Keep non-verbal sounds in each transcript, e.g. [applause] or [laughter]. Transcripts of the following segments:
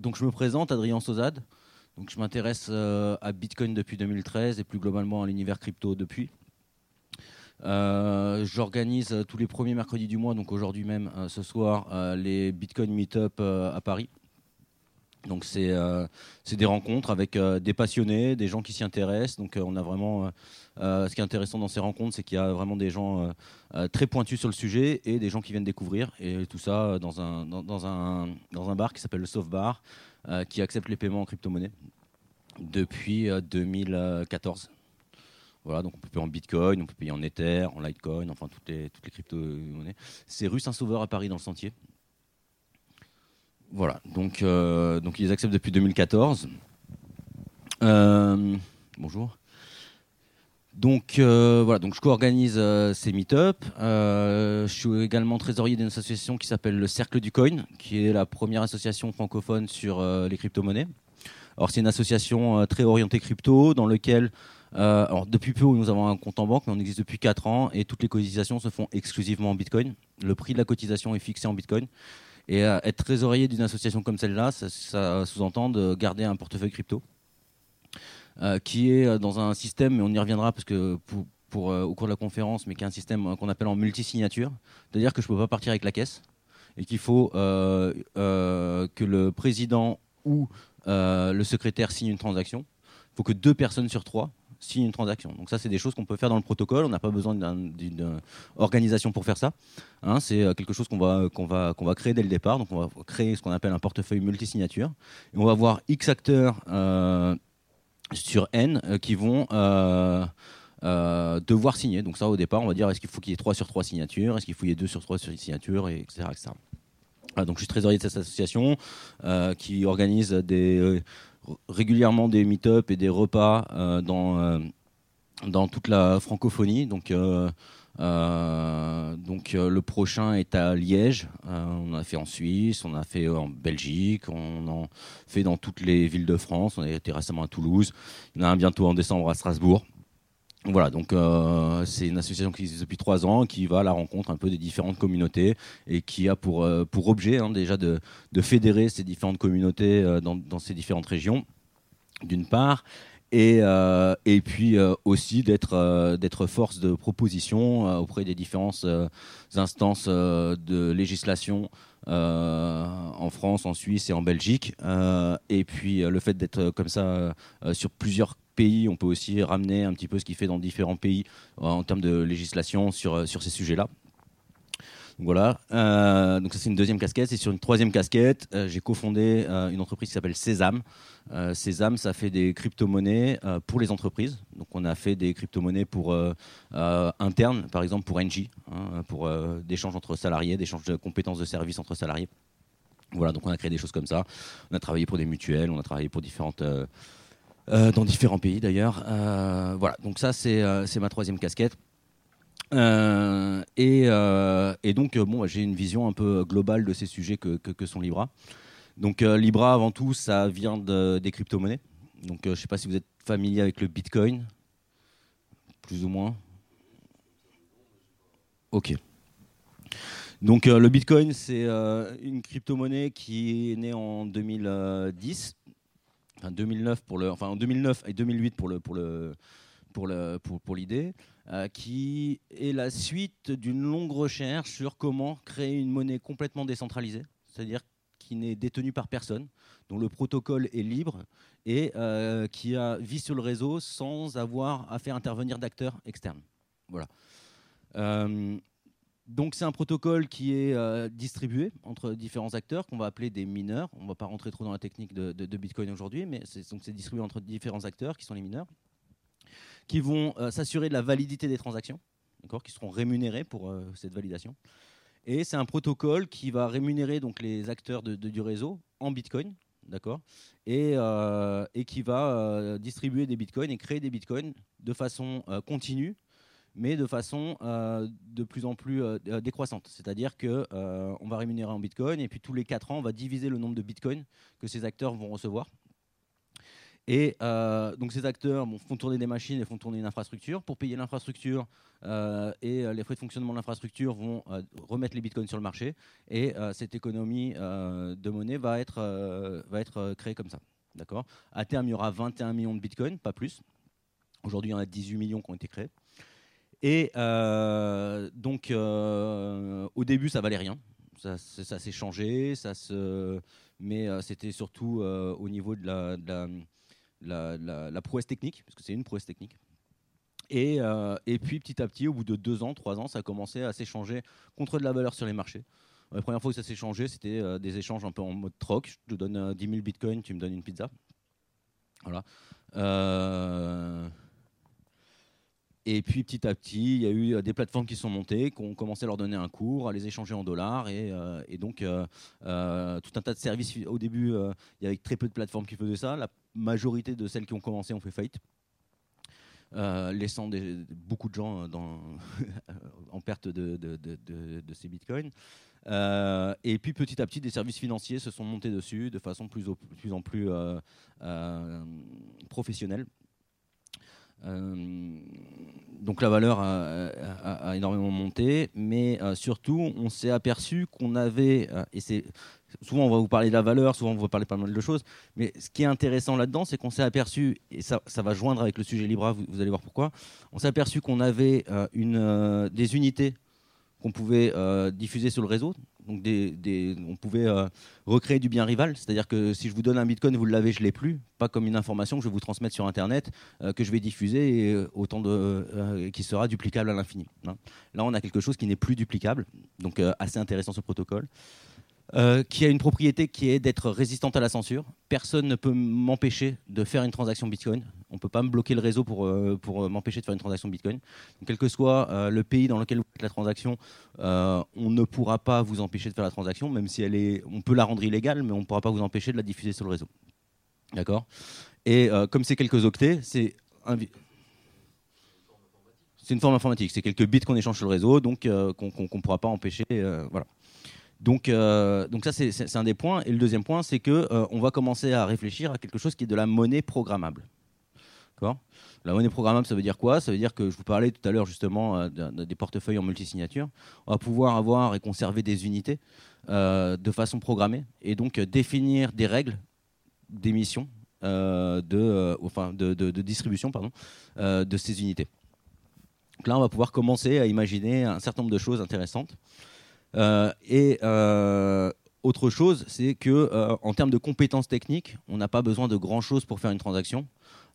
donc je me présente, Adrien Sozade. Je m'intéresse euh, à Bitcoin depuis 2013 et plus globalement à l'univers crypto depuis. Euh, j'organise tous les premiers mercredis du mois, donc aujourd'hui même, ce soir, les Bitcoin Meetup à Paris. Donc c'est des rencontres avec des passionnés, des gens qui s'y intéressent. Donc on a vraiment ce qui est intéressant dans ces rencontres, c'est qu'il y a vraiment des gens très pointus sur le sujet et des gens qui viennent découvrir. Et tout ça dans un, dans, un, dans un bar qui s'appelle le Soft Bar, qui accepte les paiements en crypto-monnaie depuis 2014. Voilà, donc on peut payer en Bitcoin, on peut payer en Ether, en Litecoin, enfin toutes les, toutes les crypto-monnaies. C'est rue Saint-Sauveur à Paris dans le Sentier. Voilà, donc, euh, donc ils acceptent depuis 2014. Euh, bonjour. Donc euh, voilà, donc je co-organise ces meet-up. je suis également trésorier d'une association qui s'appelle le Cercle du Coin, qui est la première association francophone sur les crypto-monnaies. Alors c'est une association très orientée crypto, dans laquelle depuis peu nous avons un compte en banque, mais on existe depuis 4 ans et toutes les cotisations se font exclusivement en Bitcoin. Le prix de la cotisation est fixé en Bitcoin. Et euh, être trésorier d'une association comme celle-là, ça, sous-entend de garder un portefeuille crypto, euh, qui est euh, dans un système, mais on y reviendra parce que pour, au cours de la conférence, mais qui est un système qu'on appelle en multi-signature, c'est-à-dire que je ne peux pas partir avec la caisse et qu'il faut que le président ou le secrétaire signe une transaction. Il faut que deux personnes sur trois signe une transaction. Donc ça, c'est des choses qu'on peut faire dans le protocole. On n'a pas besoin d'une organisation pour faire ça. Hein, c'est euh, quelque chose qu'on va, qu'on va, qu'on va créer dès le départ. Donc on va créer ce qu'on appelle un portefeuille multisignature. Et on va avoir X acteurs euh, sur N euh, qui vont devoir signer. Donc ça, au départ, on va dire est-ce qu'il faut qu'il y ait 3 sur 3 signatures, est-ce qu'il faut qu'il y ait 2 sur 3 signatures, et etc. donc je suis trésorier de cette association qui organise des régulièrement des meet-up et des repas euh, dans, euh, dans toute la francophonie. Donc, euh, donc le prochain est à Liège, on a fait en Suisse, on a fait en Belgique, on en fait dans toutes les villes de France, on a été récemment à Toulouse, il y en a un bientôt en décembre à Strasbourg. Voilà, donc euh, c'est une association qui existe depuis trois ans, qui va à la rencontre un peu des différentes communautés et qui a pour, euh, objet hein, déjà de, fédérer ces différentes communautés euh, dans, ces différentes régions, d'une part, et, et puis aussi d'être d'être force de proposition auprès des différentes instances de législation en France, en Suisse et en Belgique. et puis le fait d'être comme ça sur plusieurs on peut aussi ramener un petit peu ce qui fait dans différents pays euh, en termes de législation sur, euh, sur ces sujets-là. Voilà, euh, donc ça c'est une deuxième casquette. Et sur une troisième casquette, j'ai cofondé une entreprise qui s'appelle Sésame. Sésame, ça fait des crypto-monnaies pour les entreprises. Donc on a fait des crypto-monnaies pour internes, par exemple pour NG, hein, pour d'échanges entre salariés, d'échanges de compétences de services entre salariés. Voilà, donc on a créé des choses comme ça. On a travaillé pour des mutuelles, on a travaillé pour différentes euh, dans différents pays d'ailleurs. Euh, voilà, donc ça c'est euh, ma troisième casquette. Et, et, donc, bon, j'ai une vision un peu globale de ces sujets que, sont Libra. Donc, Libra, avant tout, ça vient de, des crypto-monnaies. Donc, je ne sais pas si vous êtes familier avec le Bitcoin, plus ou moins. Ok. Donc, le Bitcoin, c'est une crypto-monnaie qui est née en 2010 enfin 2009 pour le, enfin en 2009 et 2008 pour le pour le pour le pour, pour l'idée, euh, qui est la suite d'une longue recherche sur comment créer une monnaie complètement décentralisée, c'est-à-dire qui n'est détenue par personne, dont le protocole est libre et euh, qui a, vit sur le réseau sans avoir à faire intervenir d'acteurs externes. Voilà. Euh, donc c'est un protocole qui est distribué entre différents acteurs qu'on va appeler des mineurs. On ne va pas rentrer trop dans la technique de, Bitcoin aujourd'hui, mais c'est distribué entre différents acteurs qui sont les mineurs, qui vont euh, s'assurer de la validité des transactions, qui seront rémunérés pour euh, cette validation. Et c'est un protocole qui va rémunérer donc les acteurs du réseau en Bitcoin, d'accord, et, et, qui va distribuer des Bitcoins et créer des Bitcoins de façon continue mais de façon euh, de plus en plus euh, euh, décroissante. C'est-à-dire qu'on on va rémunérer en Bitcoin et puis tous les 4 ans, on va diviser le nombre de Bitcoins que ces acteurs vont recevoir. Et donc ces acteurs font tourner des machines et font tourner une infrastructure. Pour payer l'infrastructure et les frais de fonctionnement de l'infrastructure vont remettre les bitcoins sur le marché. Et cette économie de monnaie va être, va être créée comme ça. D'accord? À terme, il y aura 21 millions de bitcoins, pas plus. Aujourd'hui, il y en a 18 millions qui ont été créés. Et euh, donc, euh, au début, ça valait rien. Ça, s'est changé, ça se... mais euh, c'était surtout au niveau de la, prouesse technique, parce que c'est une prouesse technique. Et, et, puis petit à petit, au bout de deux ans, trois ans, ça a commencé à s'échanger contre de la valeur sur les marchés. La première fois que ça s'est changé, c'était des échanges un peu en mode troc. Je te donne 10 000 bitcoins, tu me donnes une pizza. Voilà. Et puis petit à petit, il y a eu euh, des plateformes qui sont montées, qui ont commencé à leur donner un cours, à les échanger en dollars. Et, euh, donc, euh, tout un tas de services. Au début, il y avait très peu de plateformes qui faisaient ça. La majorité de celles qui ont commencé ont fait faillite. laissant beaucoup de gens [laughs] en perte de, ces bitcoins. et puis petit à petit, des services financiers se sont montés dessus de façon plus, plus en plus professionnelle. Donc la valeur a, énormément monté, mais euh, surtout on s'est aperçu qu'on avait, euh, et c'est souvent on va vous parler de la valeur, souvent on va parler pas mal de choses, mais ce qui est intéressant là-dedans, c'est qu'on s'est aperçu, et ça, va joindre avec le sujet Libra, vous, allez voir pourquoi, on s'est aperçu qu'on avait des unités qu'on pouvait diffuser sur le réseau, donc on pouvait euh, recréer du bien rival, c'est-à-dire que si je vous donne un bitcoin, vous l'avez, je l'ai plus, pas comme une information que je vais vous transmettre sur Internet, euh, que je vais diffuser et euh, autant de, qui sera duplicable à l'infini. Hein. Là, on a quelque chose qui n'est plus duplicable, donc assez intéressant ce protocole. Euh, qui a une propriété qui est d'être résistante à la censure. Personne ne peut m'empêcher de faire une transaction Bitcoin. On ne peut pas me bloquer le réseau pour, euh, euh, m'empêcher de faire une transaction Bitcoin. quel que soit le pays dans lequel vous faites la transaction, on ne pourra pas vous empêcher de faire la transaction, même si elle est, on peut la rendre illégale, mais on ne pourra pas vous empêcher de la diffuser sur le réseau. D'accord? Et comme c'est quelques octets, c'est une forme informatique. C'est quelques bits qu'on échange sur le réseau, donc qu'on ne pourra pas empêcher. voilà. Donc, euh, donc ça, c'est un des points. Et le deuxième point, c'est qu'on euh, on va commencer à réfléchir à quelque chose qui est de la monnaie programmable. La monnaie programmable, ça veut dire quoi? Ça veut dire que je vous parlais tout à l'heure justement euh, des portefeuilles en multisignature. On va pouvoir avoir et conserver des unités de façon programmée et donc définir des règles d'émission, de, enfin de, distribution pardon, de ces unités. Donc là, on va pouvoir commencer à imaginer un certain nombre de choses intéressantes. Euh, et euh, autre chose, c'est que euh, en termes de compétences techniques, on n'a pas besoin de grand chose pour faire une transaction.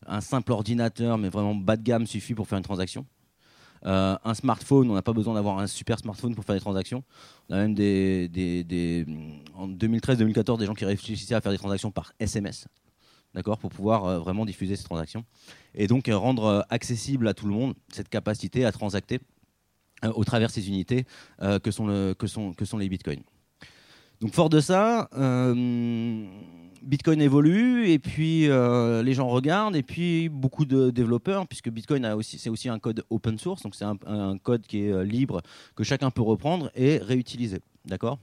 Un simple ordinateur, mais vraiment bas de gamme, suffit pour faire une transaction. un smartphone, on n'a pas besoin d'avoir un super smartphone pour faire des transactions. On a même des, des, en 2013-2014 des gens qui réfléchissaient à faire des transactions par SMS, d'accord, pour pouvoir vraiment diffuser ces transactions et donc rendre accessible à tout le monde cette capacité à transacter au travers ces unités euh, que, sont les bitcoins. Donc fort de ça, euh, Bitcoin évolue et puis les gens regardent et puis beaucoup de développeurs, puisque Bitcoin c'est aussi un code open source, donc c'est un, code qui est libre que chacun peut reprendre et réutiliser, d'accord?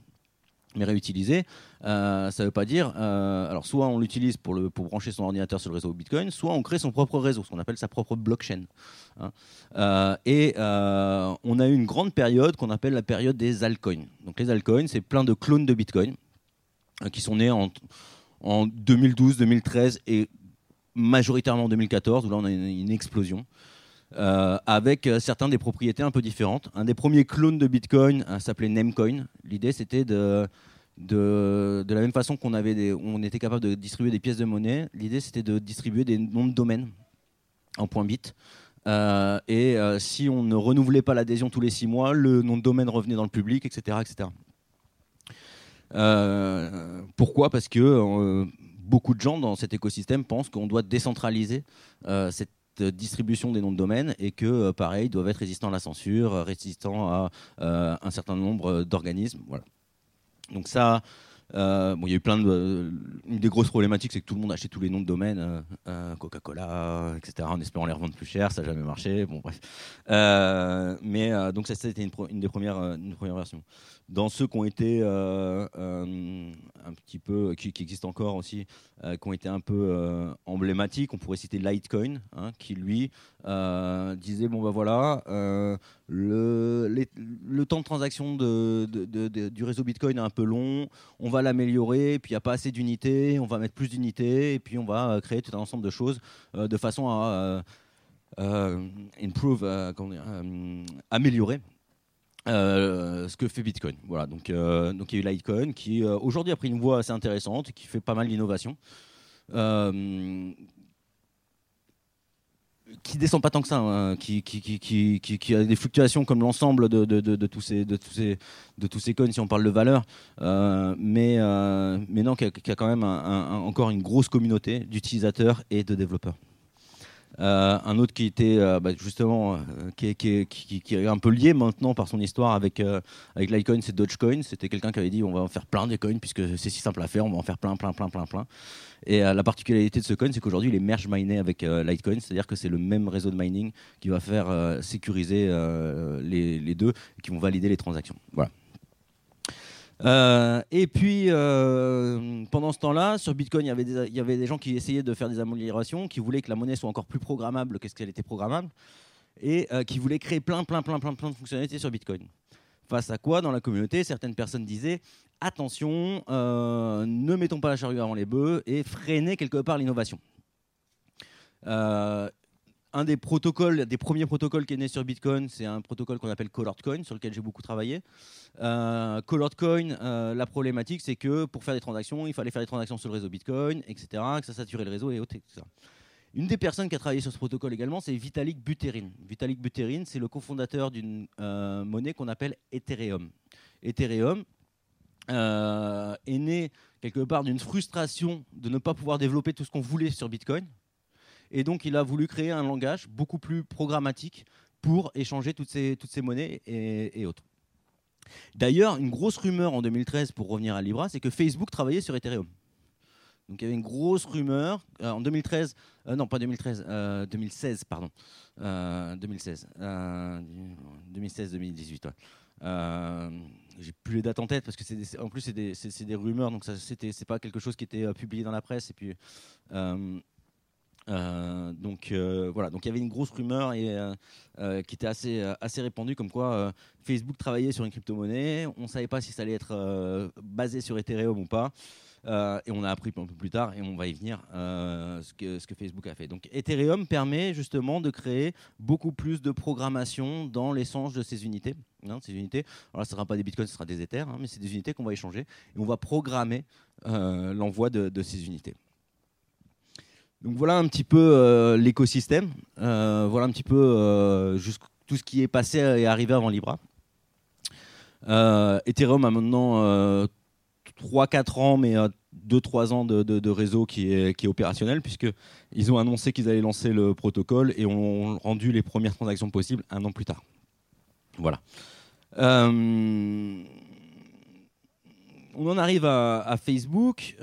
Mais réutiliser, euh, ça ne veut pas dire. Euh, alors, soit on l'utilise pour, pour brancher son ordinateur sur le réseau Bitcoin, soit on crée son propre réseau, ce qu'on appelle sa propre blockchain. Hein. Euh, et on a eu une grande période qu'on appelle la période des altcoins. Donc, les altcoins, c'est plein de clones de Bitcoin qui sont nés en, en 2012, 2013 et majoritairement en 2014, où là on a une, explosion. avec certains des propriétés un peu différentes. Un des premiers clones de Bitcoin s'appelait Namecoin. L'idée, c'était de de, la même façon qu'on avait on était capable de distribuer des pièces de monnaie, l'idée c'était de distribuer des noms de domaines en points bits. Euh, et euh, si on ne renouvelait pas l'adhésion tous les six mois, le nom de domaine revenait dans le public, etc. etc. Euh, pourquoi? Parce que beaucoup de gens dans cet écosystème pensent qu'on doit décentraliser cette distribution des noms de domaine et que, pareil, doivent être résistants à la censure, résistants à un certain nombre d'organismes. Voilà. Donc ça, bon, il y a eu plein de. une des grosses problématiques, c'est que tout le monde achetait tous les noms de domaines, Coca-Cola, etc., en espérant les revendre plus cher. Ça n'a jamais marché. Bon, bref. mais donc, ça, c'était une, une, des premières, une première version dans ceux qui ont été euh, euh, un petit peu, qui, existent encore aussi, euh, qui ont été un peu emblématiques, on pourrait citer Litecoin, hein, qui lui disait bon ben voilà, le, temps de transaction du réseau Bitcoin est un peu long, on va l'améliorer, puis il n'y a pas assez d'unités, on va mettre plus d'unités, et puis on va créer tout un ensemble de choses de façon à improve, améliorer euh, ce que fait Bitcoin. Voilà, donc, euh, donc il y a eu Litecoin qui euh, aujourd'hui a pris une voie assez intéressante, qui fait pas mal d'innovation, qui descend pas tant que ça, hein, qui, a des fluctuations comme l'ensemble de, tous ces, de, tous ces, de tous ces coins si on parle de valeur, mais, non, qui a quand même encore une grosse communauté d'utilisateurs et de développeurs. Euh, un autre qui était euh, bah, justement euh, qui, est, un peu lié maintenant par son histoire avec, avec Litecoin, c'est Dogecoin. C'était quelqu'un qui avait dit on va en faire plein des coins puisque c'est si simple à faire, on va en faire plein, plein, plein, plein, plein. Et la particularité de ce coin, c'est qu'aujourd'hui il est merge miné avec Litecoin, c'est-à-dire que c'est le même réseau de mining qui va faire sécuriser les, les, deux, et qui vont valider les transactions. Voilà. Euh, et puis, euh, pendant ce temps-là, sur Bitcoin, il y, avait des, gens qui essayaient de faire des améliorations, qui voulaient que la monnaie soit encore plus programmable que ce qu'elle était programmable, et euh, qui voulaient créer plein, plein, plein, plein, plein de fonctionnalités sur Bitcoin. Face à quoi, dans la communauté, certaines personnes disaient attention, ne mettons pas la charrue avant les bœufs et freinez quelque part l'innovation un des protocoles, des premiers protocoles qui est né sur Bitcoin, c'est un protocole qu'on appelle Colored Coin, sur lequel j'ai beaucoup travaillé. Euh, Coin, euh, la problématique, c'est que pour faire des transactions, il fallait faire des transactions sur le réseau Bitcoin, etc., que ça saturait le réseau et autres, etc. Une des personnes qui a travaillé sur ce protocole également, c'est Vitalik Buterin. Vitalik Buterin, c'est le cofondateur d'une euh, monnaie qu'on appelle Ethereum. Ethereum est né quelque part d'une frustration de ne pas pouvoir développer tout ce qu'on voulait sur Bitcoin. Et donc, il a voulu créer un langage beaucoup plus programmatique pour échanger toutes ces, toutes ces monnaies et, autres. D'ailleurs, une grosse rumeur en 2013, pour revenir à Libra, c'est que Facebook travaillait sur Ethereum. Donc il y avait une grosse rumeur euh, en 2013, euh, non pas 2013, 2016 euh, pardon, 2016, 2016-2018. J'ai plus les dates en tête parce que c'est en plus c'est des, des, rumeurs donc c'était c'est pas quelque chose qui était publié dans la presse et puis euh, donc euh, voilà, donc il y avait une grosse rumeur et, euh, qui était assez, assez répandue comme quoi Facebook travaillait sur une crypto-monnaie. On ne savait pas si ça allait être basé sur Ethereum ou pas. et on a appris un peu plus tard, et on va y venir, ce, que, ce que Facebook a fait. Donc Ethereum permet justement de créer beaucoup plus de programmation dans l'échange de ces unités. Hein, ces unités. Alors ce ne sera pas des bitcoins, ce sera des Ethers, hein, mais c'est des unités qu'on va échanger. Et on va programmer l'envoi de, ces unités. Donc voilà un petit peu euh, l'écosystème, euh, voilà un petit peu euh, tout ce qui est passé et arrivé avant Libra. Ethereum a maintenant 3-4 ans, mais 2-3 ans de, réseau qui est, opérationnel, puisqu'ils ont annoncé qu'ils allaient lancer le protocole et ont rendu les premières transactions possibles un an plus tard. Voilà. on en arrive à Facebook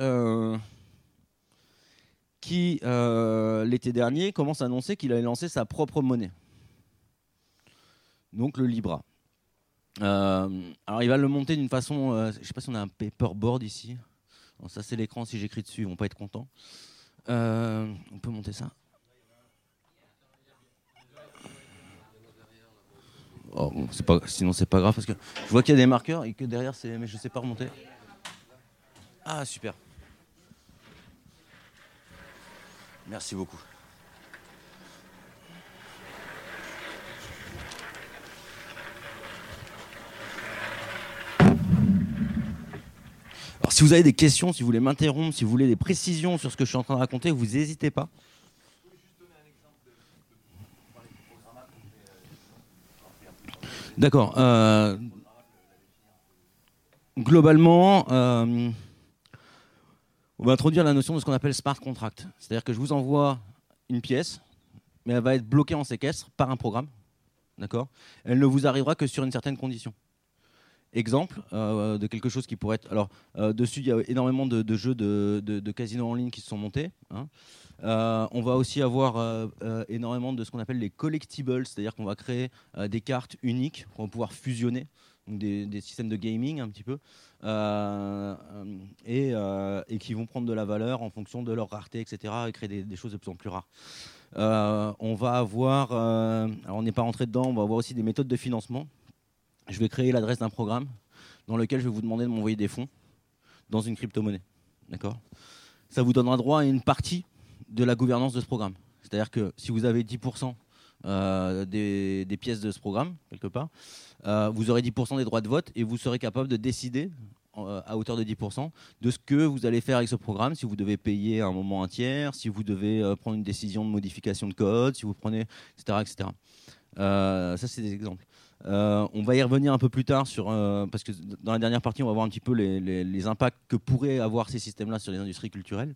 qui, euh, l'été dernier, commence à annoncer qu'il allait lancer sa propre monnaie. Donc le Libra. Euh, alors il va le monter d'une façon, euh, je ne sais pas si on a un paperboard ici. ça c'est l'écran, si j'écris dessus, ils vont pas être contents. on peut monter ça oh, bon, pas, Sinon c'est pas grave parce que je vois qu'il y a des marqueurs et que derrière c'est, mais je sais pas remonter. Ah super. Merci beaucoup. Alors, si vous avez des questions, si vous voulez m'interrompre, si vous voulez des précisions sur ce que je suis en train de raconter, vous n'hésitez pas. D'accord. Euh, globalement, euh, on va introduire la notion de ce qu'on appelle smart contract. C'est-à-dire que je vous envoie une pièce, mais elle va être bloquée en séquestre par un programme. D'accord? Elle ne vous arrivera que sur une certaine condition. exemple de quelque chose qui pourrait être. Alors, dessus, il y a énormément de, jeux de, de, casino en ligne qui se sont montés. Hein. on va aussi avoir énormément de ce qu'on appelle les collectibles, c'est-à-dire qu'on va créer des cartes uniques qu'on va pouvoir fusionner des, systèmes de gaming un petit peu, euh, et, euh, et, qui vont prendre de la valeur en fonction de leur rareté, etc., et créer des, choses de plus en plus rares. Euh, on va avoir, alors on n'est pas rentré dedans, on va avoir aussi des méthodes de financement. Je vais créer l'adresse d'un programme dans lequel je vais vous demander de m'envoyer des fonds dans une crypto-monnaie. D'accord? Ça vous donnera droit à une partie de la gouvernance de ce programme. C'est-à-dire que si vous avez 10% des, des, pièces de ce programme, quelque part, euh, vous aurez 10% des droits de vote et vous serez capable de décider euh, à hauteur de 10% de ce que vous allez faire avec ce programme, si vous devez payer un moment un tiers, si vous devez euh, prendre une décision de modification de code, si vous prenez, etc. etc. ça, c'est des exemples. on va y revenir un peu plus tard sur, parce que dans la dernière partie, on va voir un petit peu les impacts que pourraient avoir ces systèmes-là sur les industries culturelles.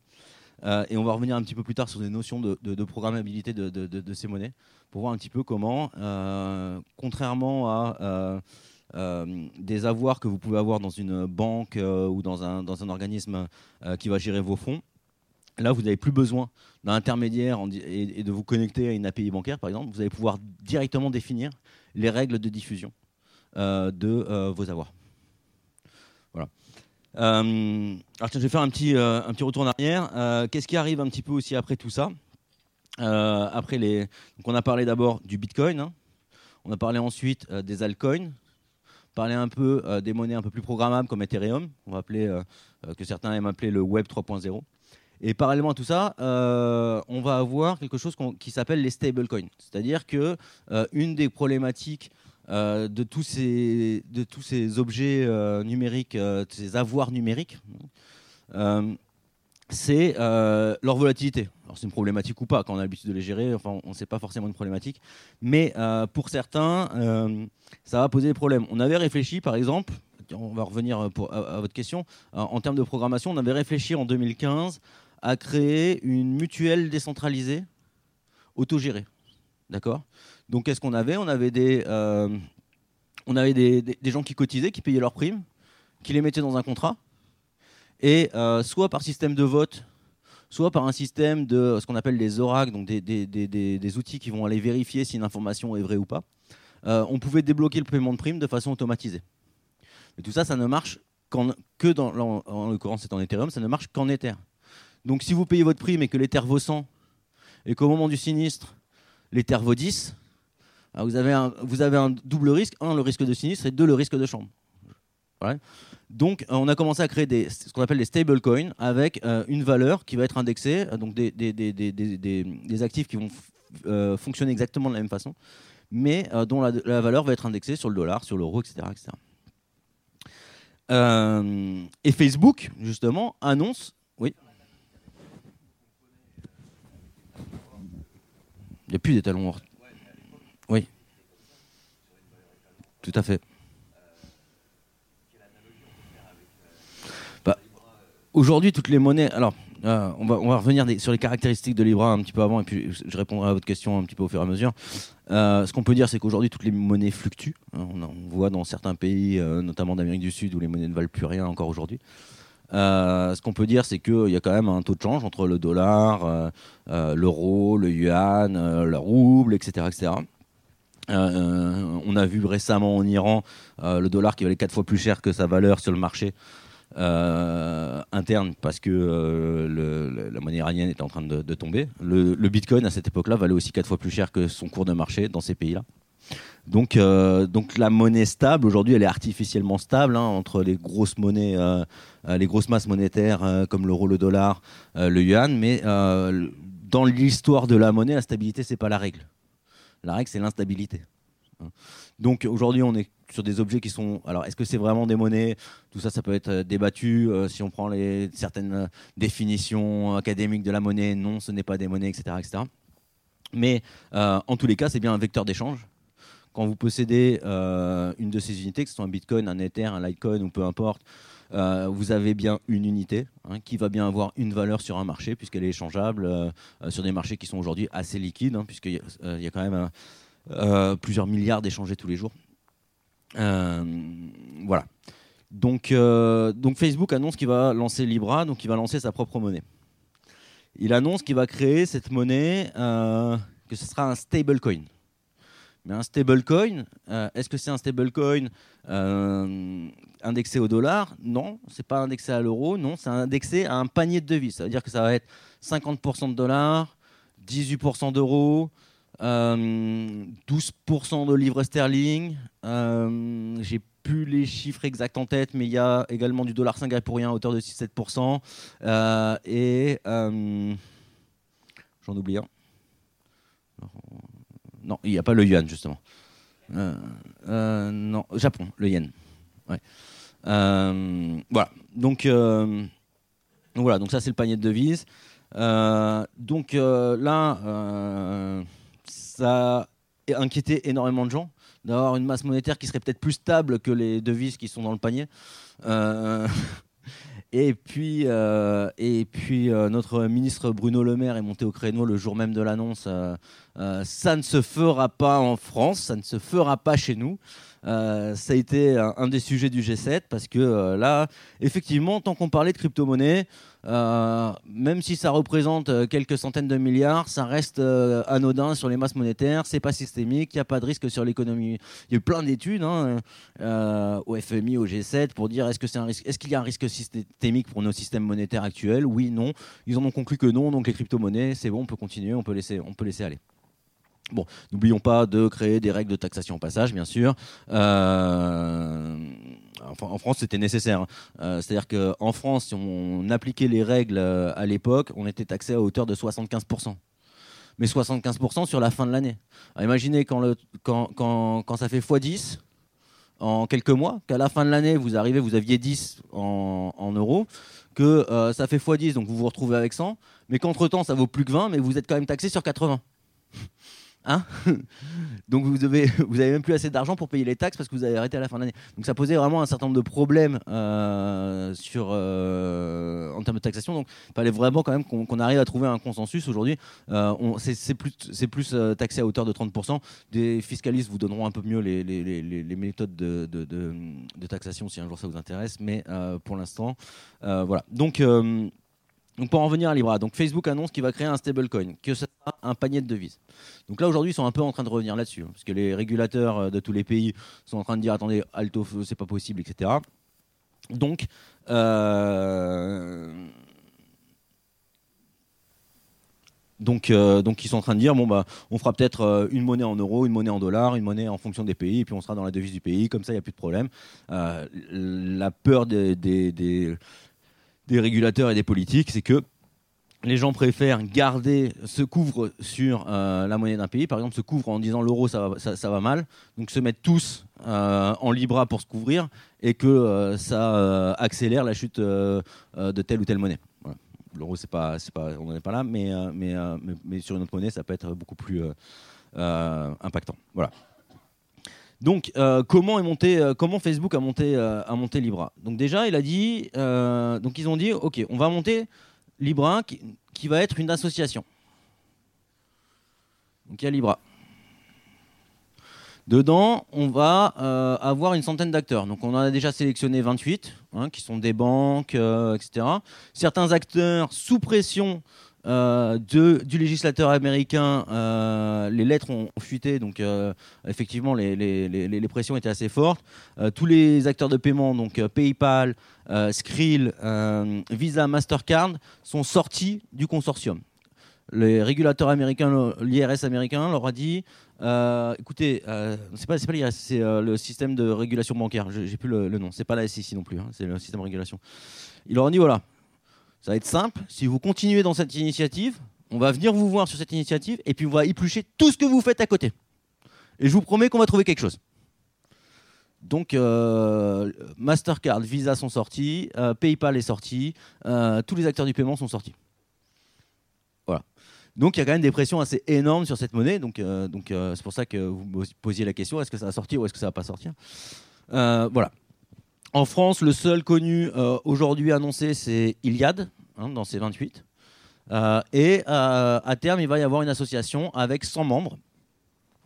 Euh, et on va revenir un petit peu plus tard sur des notions de, programmabilité de, ces monnaies pour voir un petit peu comment, euh, contrairement à euh, des avoirs que vous pouvez avoir dans une banque ou dans un, dans un organisme qui va gérer vos fonds, Là, vous n'avez plus besoin d'un intermédiaire et, de vous connecter à une API bancaire, par exemple. Vous allez pouvoir directement définir les règles de diffusion de vos avoirs. Euh, alors je vais faire un petit, euh, un petit retour en arrière. Euh, qu'est-ce qui arrive un petit peu aussi après tout ça après les... Donc on a parlé d'abord du Bitcoin, hein. on a parlé ensuite des altcoins, parlé un peu des monnaies un peu plus programmables comme Ethereum, on va appeler, que certains aiment appeler le Web 3.0. Et parallèlement à tout ça, on va avoir quelque chose qui s'appelle les stablecoins. C'est-à-dire que une des problématiques euh, de, tous ces, de tous ces objets euh, numériques, euh, ces avoirs numériques, c'est leur volatilité. Alors c'est une problématique ou pas, quand on a l'habitude de les gérer, enfin on ne sait pas forcément une problématique, mais pour certains, ça va poser des problèmes. On avait réfléchi par exemple, on va revenir pour, à, votre question, en termes de programmation, on avait réfléchi en 2015 à créer une mutuelle décentralisée autogérée. D'accord? Donc, qu'est-ce qu'on avait? On avait, des, euh, des, gens qui cotisaient, qui payaient leurs primes, qui les mettaient dans un contrat. Et euh, soit par système de vote, soit par un système de ce qu'on appelle des oracles, donc des, outils qui vont aller vérifier si une information est vraie ou pas, euh, on pouvait débloquer le paiement de primes de façon automatisée. Mais tout ça, ça ne marche que dans, en, l'occurrence c'est en Ethereum, ça ne marche qu'en Ether. Donc si vous payez votre prime et que l'Ether vaut 100, et qu'au moment du sinistre, l'Ether vaut 10, vous, avez un, vous avez un double risque. Un, le risque de sinistre et deux, le risque de chambre. Donc, euh, on a commencé à créer des, ce qu'on appelle des stablecoins avec euh, une valeur qui va être indexée, euh, donc des, des, des actifs qui vont fonctionner exactement de la même façon, mais dont la, valeur va être indexée sur le dollar, sur l'euro, etc. etc. et Facebook, justement, annonce. Oui. Il n'y a plus d'étalons oui. Tout à fait. Bah, aujourd'hui, toutes les monnaies. Alors, euh, on, va, revenir sur les caractéristiques de Libra un petit peu avant, et puis je répondrai à votre question un petit peu au fur et à mesure. Euh, ce qu'on peut dire, c'est qu'aujourd'hui, toutes les monnaies fluctuent. Hein, on, voit dans certains pays, euh, notamment d'Amérique du Sud, où les monnaies ne valent plus rien encore aujourd'hui. ce qu'on peut dire, c'est qu'il y a quand même un taux de change entre le dollar, l'euro, le yuan, le rouble, etc. etc. Euh, on a vu récemment en Iran euh, le dollar qui valait quatre fois plus cher que sa valeur sur le marché euh, interne parce que la monnaie iranienne était en train de, tomber. Le, bitcoin à cette époque-là valait aussi quatre fois plus cher que son cours de marché dans ces pays-là. Donc, donc la monnaie stable aujourd'hui, elle est artificiellement stable hein, entre les grosses monnaies, les grosses masses monétaires comme l'euro, le dollar, le yuan. Mais dans l'histoire de la monnaie, la stabilité c'est pas la règle. La règle, c'est l'instabilité. Donc aujourd'hui, on est sur des objets qui sont. Alors, est-ce que c'est vraiment des monnaies? Tout ça, ça peut être euh, débattu. Euh, si on prend certaines euh, définitions académiques de la monnaie, non, ce n'est pas des monnaies, etc. etc. Mais en tous les cas, c'est bien un vecteur d'échange. Quand vous possédez une de ces unités, que ce soit un Bitcoin, un Ether, un Litecoin ou peu importe, vous avez bien une unité hein, qui va bien avoir une valeur sur un marché puisqu'elle est échangeable sur des marchés qui sont aujourd'hui assez liquides, hein, puisqu'il y, a quand même plusieurs milliards d'échangés tous les jours. voilà. Donc, donc Facebook annonce qu'il va lancer Libra, donc il va lancer sa propre monnaie. Il annonce qu'il va créer cette monnaie, que ce sera un stablecoin. Mais un stablecoin, euh, est-ce que c'est un stablecoin euh, indexé au dollar? Non, c'est pas indexé à l'euro, non, c'est indexé à un panier de devises. Ça veut dire que ça va être 50% de dollars, 18% d'euros, 12% euh, de livres sterling. J'ai plus les chiffres exacts en tête, mais il y a également du dollar singapourien à hauteur de 6-7%. et j'en oublie un. Non, il n'y a pas le yuan, justement. Euh, euh, non, Japon, le yen. Euh, voilà. Donc, voilà. Donc ça, c'est le panier de devises. donc là, ça a inquiété énormément de gens d'avoir une masse monétaire qui serait peut-être plus stable que les devises qui sont dans le panier. Et puis, euh, euh, notre ministre Bruno Le Maire est monté au créneau le jour même de l'annonce. Euh, ça ne se fera pas en France, ça ne se fera pas chez nous. Ça a été un, des sujets du G7 parce que là, effectivement, tant qu'on parlait de crypto-monnaie, euh, même si ça représente euh, quelques centaines de milliards, ça reste euh, anodin sur les masses monétaires, c'est pas systémique, il n'y a pas de risque sur l'économie. Il y a eu plein d'études hein, au FMI, au G7 pour dire est-ce est-ce qu'il y a un risque systémique pour nos systèmes monétaires actuels? Oui, non. Ils en ont conclu que non, donc les crypto-monnaies, c'est bon, on peut continuer, on peut laisser, on peut laisser aller. Bon, n'oublions pas de créer des règles de taxation au passage, bien sûr. Euh, en France, c'était nécessaire. Hein. Euh, c'est-à-dire qu'en France, si on appliquait les règles euh, à l'époque, on était taxé à hauteur de 75%. Mais 75% sur la fin de l'année. Imaginez quand, ça fait x10 en quelques mois, qu'à la fin de l'année, vous arrivez, vous aviez 10 en, en euros, que ça fait x10, donc vous vous retrouvez avec 100, mais qu'entre-temps, ça vaut plus que 20, mais vous êtes quand même taxé sur 80. Hein [laughs] Donc vous avez, [laughs] vous avez même plus assez d'argent pour payer les taxes parce que vous avez arrêté à la fin de l'année. Donc ça posait vraiment un certain nombre de problèmes euh, euh, en termes de taxation. Donc il fallait vraiment quand même qu'on arrive à trouver un consensus aujourd'hui. Euh, c'est plus, taxé à hauteur de 30%. Des fiscalistes vous donneront un peu mieux les, méthodes de, de, de, taxation si un jour ça vous intéresse. Mais pour l'instant, voilà. Donc donc pour en revenir à Libra, donc Facebook annonce qu'il va créer un stablecoin, que ce sera un panier de devises. Donc là aujourd'hui ils sont un peu en train de revenir là-dessus, hein, parce que les régulateurs euh, de tous les pays sont en train de dire attendez alto c'est pas possible etc. Donc euh, euh, donc ils sont en train de dire bon bah on fera peut-être une monnaie en euros, une monnaie en dollars, une monnaie en fonction des pays, et puis on sera dans la devise du pays, comme ça il n'y a plus de problème. la peur des régulateurs et des politiques, c'est que les gens préfèrent garder, se couvrent sur euh, la monnaie d'un pays, par exemple se couvrent en disant l'euro ça, va mal, donc se mettent tous euh, en Libra pour se couvrir et que euh, ça accélère la chute de telle ou telle monnaie. L'euro c'est pas, pas, on n'en est pas là, mais, mais, mais, sur une autre monnaie ça peut être beaucoup plus impactant. Voilà. Donc, euh, euh, comment Facebook a monté, euh, Libra? Donc déjà, il a dit, ils ont dit, ok, on va monter Libra qui, va être une association. Donc il y a Libra. Dedans, on va avoir une centaine d'acteurs. Donc on en a déjà sélectionné 28, hein, qui sont des banques, etc. Certains acteurs sous pression euh, du législateur américain, euh, les lettres ont, fuité, donc euh, effectivement les, pressions étaient assez fortes. tous les acteurs de paiement, donc PayPal, Skrill, Visa, Mastercard, sont sortis du consortium. Les régulateurs américains, l'IRS américain, leur a dit écoutez, c'est pas, pas l'IRS, c'est le système de régulation bancaire. J'ai plus le, nom. C'est pas la SEC non plus. Hein, c'est le système de régulation. Ils leur ont dit voilà, ça va être simple. Si vous continuez dans cette initiative, on va venir vous voir sur cette initiative et puis on va éplucher tout ce que vous faites à côté. Et je vous promets qu'on va trouver quelque chose. Donc euh, Mastercard, Visa sont sortis, euh, PayPal est sorti, euh, tous les acteurs du paiement sont sortis. Voilà. Donc il y a quand même des pressions assez énormes sur cette monnaie. Donc c'est pour ça que vous posiez la question est-ce que ça va sortir ou est-ce que ça va pas sortir Voilà. En France, le seul connu euh, aujourd'hui annoncé, c'est Iliad, hein, dans ses 28. Euh, et euh, à terme, il va y avoir une association avec 100 membres.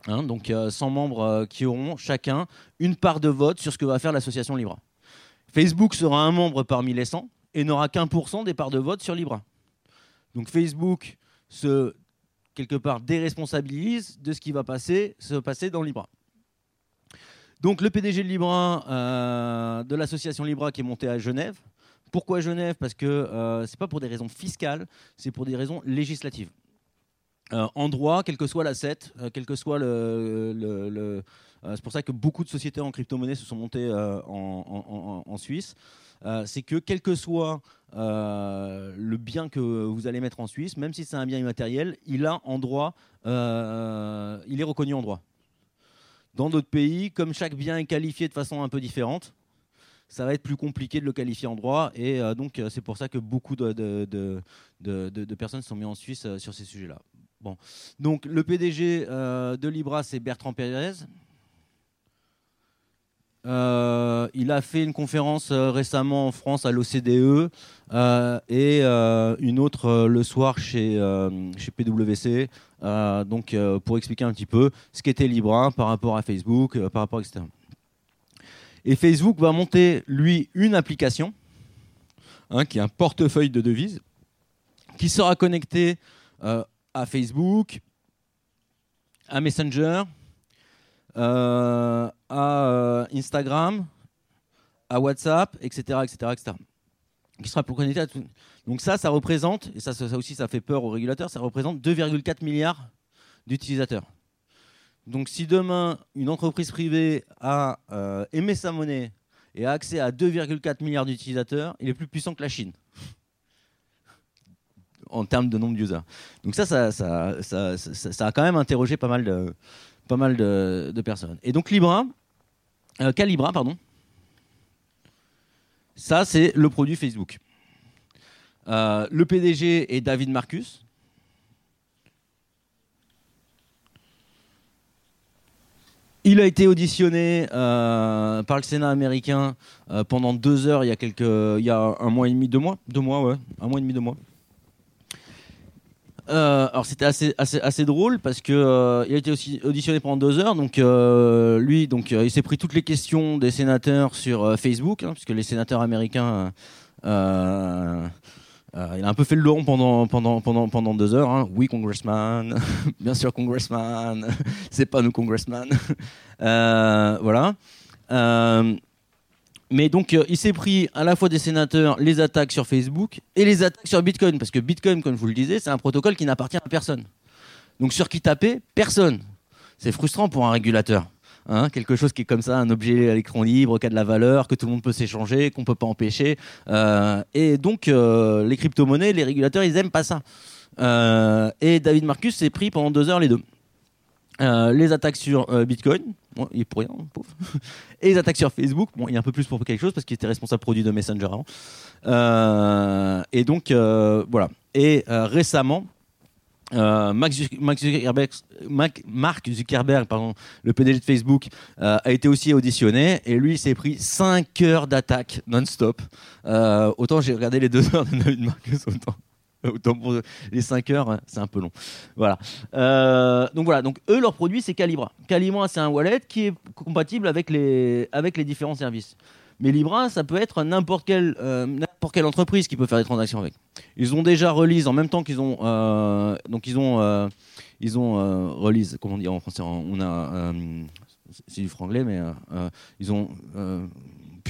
Hein, donc 100 membres qui auront chacun une part de vote sur ce que va faire l'association Libra. Facebook sera un membre parmi les 100 et n'aura qu'un pour cent des parts de vote sur Libra. Donc Facebook se quelque part déresponsabilise de ce qui va passer, se passer dans Libra. Donc le PDG de Libra, euh, de l'association Libra qui est montée à Genève. Pourquoi Genève? Parce que euh, ce n'est pas pour des raisons fiscales, c'est pour des raisons législatives. Euh, en droit, quel que soit l'asset, quel que soit le, c'est pour ça que beaucoup de sociétés en crypto-monnaie se sont montées en, Suisse. c'est que quel que soit le bien que vous allez mettre en Suisse, même si c'est un bien immatériel, il a en droit, il est reconnu en droit. Dans d'autres pays, comme chaque bien est qualifié de façon un peu différente, ça va être plus compliqué de le qualifier en droit. Et euh, donc, euh, c'est pour ça que beaucoup de, personnes sont mises en Suisse euh, sur ces sujets-là. Bon. Donc, le PDG de Libra, c'est Bertrand Pérez. Euh, il a fait une conférence euh, récemment en France à l'OCDE euh, et une autre le soir chez, chez PwC, donc pour expliquer un petit peu ce qu'était Libra par rapport à Facebook, par rapport etc. Et Facebook va monter lui une application hein, qui est un portefeuille de devises qui sera connecté à Facebook, à Messenger, à euh, Instagram, à WhatsApp, etc., etc., etc. Qui sera pour connecter à tout. Donc ça, ça représente, et ça, ça aussi, ça fait peur aux régulateurs, ça représente 2,4 milliards d'utilisateurs. Donc si demain, une entreprise privée a euh, aimé sa monnaie et a accès à 2,4 milliards d'utilisateurs, il est plus puissant que la Chine en termes de nombre d'users. Donc ça, ça, ça, a quand même interrogé pas mal de, pas mal de, personnes. Et donc Libra, euh, Calibra, pardon, ça c'est le produit Facebook. Euh, le PDG est David Marcus. Il a été auditionné euh, par le Sénat américain pendant deux heures il y a quelques, il y a un mois et demi, deux mois, deux mois, ouais, un mois et demi, deux mois. Euh, alors c'était assez, drôle parce que euh, il a été auditionné pendant deux heures. Donc euh, lui, donc il s'est pris toutes les questions des sénateurs sur Facebook, hein, puisque les sénateurs américains, il a un peu fait le long pendant pendant pendant pendant deux heures. Hein. Oui, congressman, [laughs] bien sûr, congressman. [laughs] C'est pas nous, congressman. [laughs] voilà. Mais donc, euh, il s'est pris à la fois des sénateurs les attaques sur Facebook et les attaques sur Bitcoin. Parce que Bitcoin, comme je vous le disais, c'est un protocole qui n'appartient à personne. Donc, sur qui taper Personne. C'est frustrant pour un régulateur. Hein, quelque chose qui est comme ça, un objet à l'écran libre, qui a de la valeur, que tout le monde peut s'échanger, qu'on ne peut pas empêcher. Euh, et donc, euh, les crypto-monnaies, les régulateurs, ils n'aiment pas ça. et David Marcus s'est pris pendant deux heures les deux. Euh, les attaques sur euh, Bitcoin, il est pour rien, pauvre. [laughs] Et les attaques sur Facebook, bon, il est un peu plus pour quelque chose parce qu'il était responsable produit de Messenger avant. Euh, et donc, voilà. Et récemment, Mark Zuckerberg, Mark Zuckerberg pardon, le PDG de Facebook, a été aussi auditionné et lui, s'est pris 5 heures d'attaque non-stop. autant j'ai regardé les 2 [laughs] heures de Marcus, autant Autant pour les 5 heures, hein, c'est un peu long. Voilà. Euh, donc voilà, donc eux, leur produit, c'est Calibra. Calibra, c'est un wallet qui est compatible avec les, avec les différents services. Mais Libra, ça peut être n'importe quelle, euh, n'importe quelle entreprise qui peut faire des transactions avec. Ils ont déjà release en même temps qu'ils ont. Euh, donc ils ont, ils ont release, comment dire en français On a. c'est du franglais, mais ils ont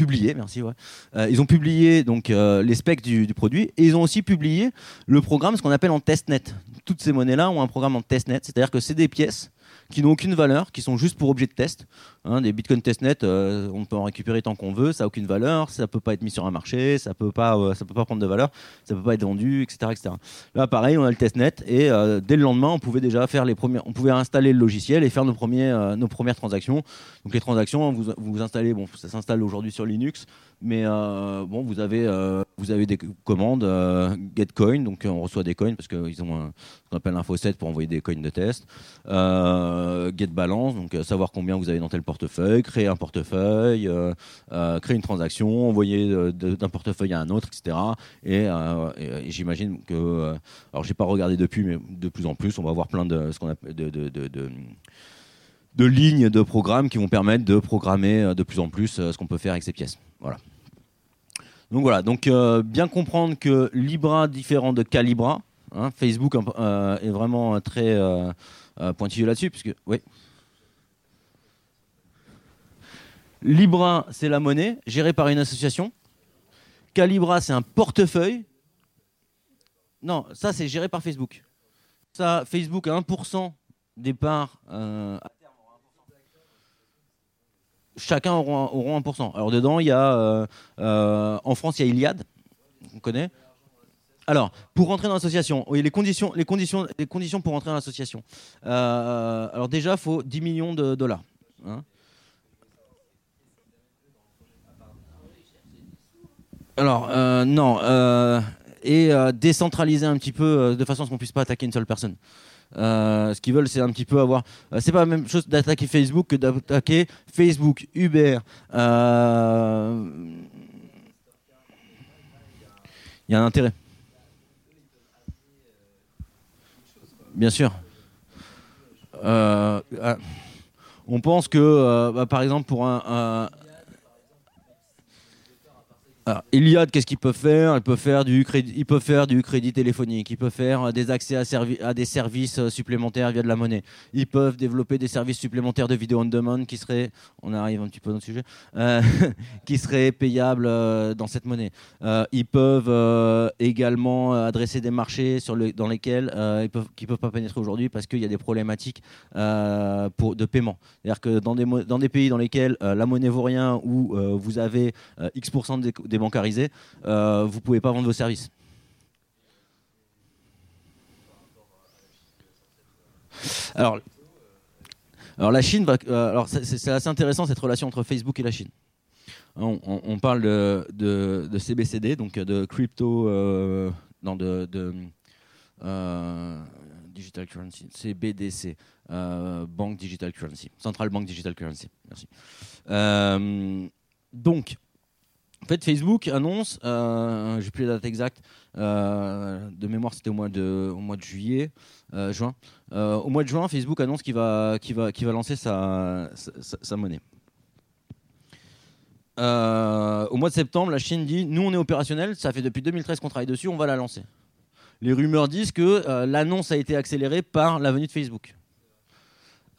publié, merci. Euh, ils ont publié donc euh, les specs du, produit et ils ont aussi publié le programme, ce qu'on appelle en testnet. Toutes ces monnaies-là ont un programme en testnet, c'est-à-dire que c'est des pièces qui n'ont aucune valeur, qui sont juste pour objet de test. Hein, des Bitcoin testnet, euh, on peut en récupérer tant qu'on veut, ça n'a aucune valeur, ça peut pas être mis sur un marché, ça peut pas, euh, peut pas prendre de valeur, ça peut pas être vendu, etc., etc. Là, pareil, on a le testnet et euh, dès le lendemain, on pouvait déjà faire les premières, on pouvait installer le logiciel et faire nos premiers, nos premières transactions. Donc les transactions, vous, vous installez, bon, ça s'installe aujourd'hui sur Linux, mais bon, vous avez, vous avez des commandes getcoin, donc on reçoit des coins parce qu'ils ont ce qu'on appelle un faucet pour envoyer des coins de test. get balance, donc savoir combien vous avez dans tel portefeuille, créer un portefeuille, euh, euh, créer une transaction, envoyer euh, d'un portefeuille à un autre, etc. Et, j'imagine que, alors j'ai pas regardé depuis, mais de plus en plus, on va avoir plein de ce qu'on appelle de, de lignes de programmes qui vont permettre de programmer de plus en plus ce qu'on peut faire avec ces pièces. Voilà. Donc voilà, donc bien comprendre que Libra différent de Calibra, hein, Facebook est vraiment très pointilleux là-dessus, puisque oui. Libra, c'est la monnaie gérée par une association. Calibra, c'est un portefeuille. Non, ça, c'est géré par Facebook. Ça, Facebook a 1% des parts. Euh, chacun aura, aura, 1%. Alors, dedans, il y a. Euh, euh, en France, il y a Iliad, on connaît. Alors, pour rentrer dans l'association, les conditions, les conditions, les conditions pour rentrer dans l'association. alors déjà, il faut 10 millions de dollars. Hein. Alors, euh, non. Euh, et euh, décentraliser un petit peu de façon à ce qu'on puisse pas attaquer une seule personne. Ce qu'ils veulent, c'est un petit peu avoir. c'est pas la même chose d'attaquer Facebook que d'attaquer Facebook, Uber. Il y a un intérêt. Bien sûr. on pense que, bah, par exemple, pour un alors, Iliad, qu'est-ce qu'il peut faire? Il peut faire du crédit, il peut faire du crédit téléphonique, il peut faire des accès à, des services euh, supplémentaires via de la monnaie. Ils peuvent développer des services supplémentaires de vidéo on demand qui seraient, on arrive un petit peu dans le sujet, euh, [laughs] qui seraient payables euh, dans cette monnaie. ils peuvent également adresser des marchés dans lesquels ils peuvent, qui peuvent pas pénétrer aujourd'hui parce qu'il y a des problématiques de paiement. C'est-à-dire que dans des, pays dans lesquels la monnaie vaut rien ou vous avez X% des bancarisé, euh, vous pouvez pas vendre vos services. Alors, alors la Chine, euh, alors c'est assez intéressant cette relation entre Facebook et la Chine. On, parle de, CBCD, donc de crypto, euh, non de, de digital currency, CBDC, Bank Digital Currency, Central Bank Digital Currency. Merci. donc, en fait, Facebook annonce, euh, j'ai plus la date exacte, euh, de mémoire c'était au mois de, juillet, euh, juin. Euh, au mois de juin, Facebook annonce qu'il va, va lancer sa, sa, monnaie. au mois de septembre, la Chine dit Nous, on est opérationnel, ça fait depuis 2013 qu'on travaille dessus, on va la lancer. Les rumeurs disent que l'annonce a été accélérée par la venue de Facebook.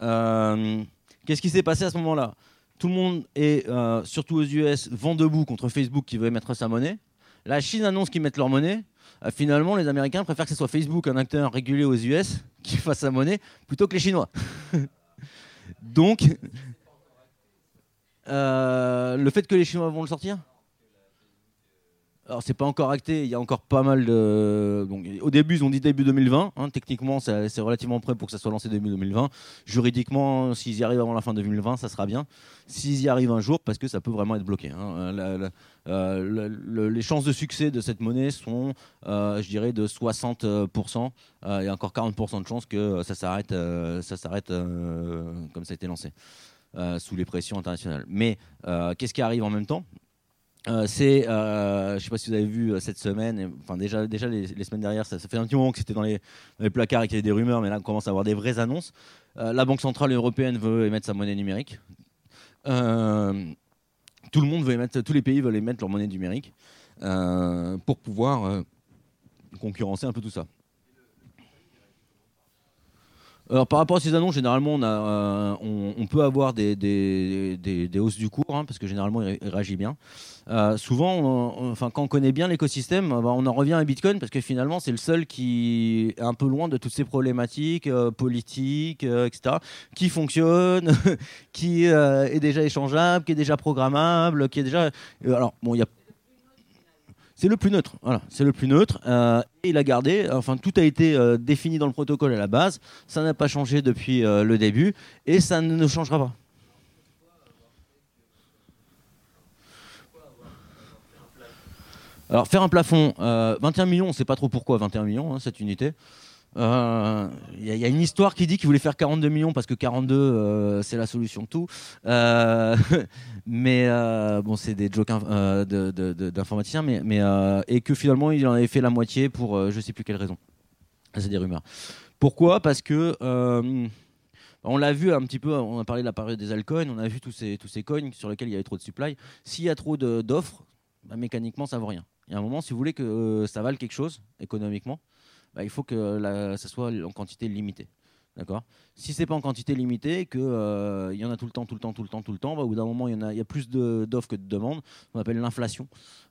Qu'est-ce qui s'est passé à ce moment-là? Tout le monde est, euh, surtout aux US, vent debout contre Facebook qui veut émettre sa monnaie. La Chine annonce qu'ils mettent leur monnaie. Euh, finalement, les Américains préfèrent que ce soit Facebook, un acteur régulé aux US, [laughs] qui fasse sa monnaie, plutôt que les Chinois. [laughs] Donc, euh, le fait que les Chinois vont le sortir? Alors c'est pas encore acté, il y a encore pas mal de. au début ils ont dit début 2020. Hein, techniquement c'est relativement prêt pour que ça soit lancé début 2020. Juridiquement, s'ils y arrivent avant la fin 2020, ça sera bien. S'ils y arrivent un jour, parce que ça peut vraiment être bloqué. Hein. Euh, les chances de succès de cette monnaie sont, euh, je dirais, de 60%. il y a encore 40% de chances que ça s'arrête, ça s'arrête comme ça a été lancé. sous les pressions internationales. Mais qu'est-ce qui arrive en même temps? Euh, c'est, euh, je ne sais pas si vous avez vu euh, cette semaine, enfin déjà, déjà les, semaines derrière, ça, fait un petit moment que c'était dans les, placards et qu'il y avait des rumeurs, mais là on commence à avoir des vraies annonces. la Banque Centrale Européenne veut émettre sa monnaie numérique. tout le monde veut émettre, tous les pays veulent émettre leur monnaie numérique pour pouvoir concurrencer un peu tout ça. Alors, par rapport à ces annonces, généralement, on, on, peut avoir des, hausses du cours, hein, parce que généralement, il réagit bien. Euh, souvent, enfin, quand on connaît bien l'écosystème, euh, bah, on en revient à Bitcoin parce que finalement, c'est le seul qui est un peu loin de toutes ces problématiques euh, politiques, etc., qui fonctionne, [laughs] qui est déjà échangeable, qui est déjà programmable, qui est déjà. alors, bon, il y a c'est le plus neutre. Voilà, c'est le plus neutre. Il a gardé. Enfin, tout a été défini dans le protocole à la base. Ça n'a pas changé depuis le début et ça ne changera pas. Alors faire un plafond, 21 euh, millions, on ne sait pas trop pourquoi 21 millions, hein, cette unité. Il euh, y, a une histoire qui dit qu'il voulait faire 42 millions parce que 42 euh, c'est la solution de tout. [laughs] mais bon, c'est des jokes d'informaticiens, mais, et que finalement il en avait fait la moitié pour je sais plus quelle raison. C'est des rumeurs. Pourquoi? Parce que On l'a vu un petit peu, on a parlé de la période des altcoins, on a vu tous ces, tous ces coins sur lesquels il y avait trop de supply. S'il y a trop d'offres, bah, mécaniquement, ça vaut rien. Il y a un moment, si vous voulez que euh, ça vale quelque chose économiquement, bah, il faut que ça soit en quantité limitée. D'accord? Si c'est pas en quantité limitée, qu'il euh, y en a tout le temps, tout le temps, tout le temps, tout le temps, bah, au bout d'un moment, il y, a, plus d'offres que de demandes. On appelle l'inflation.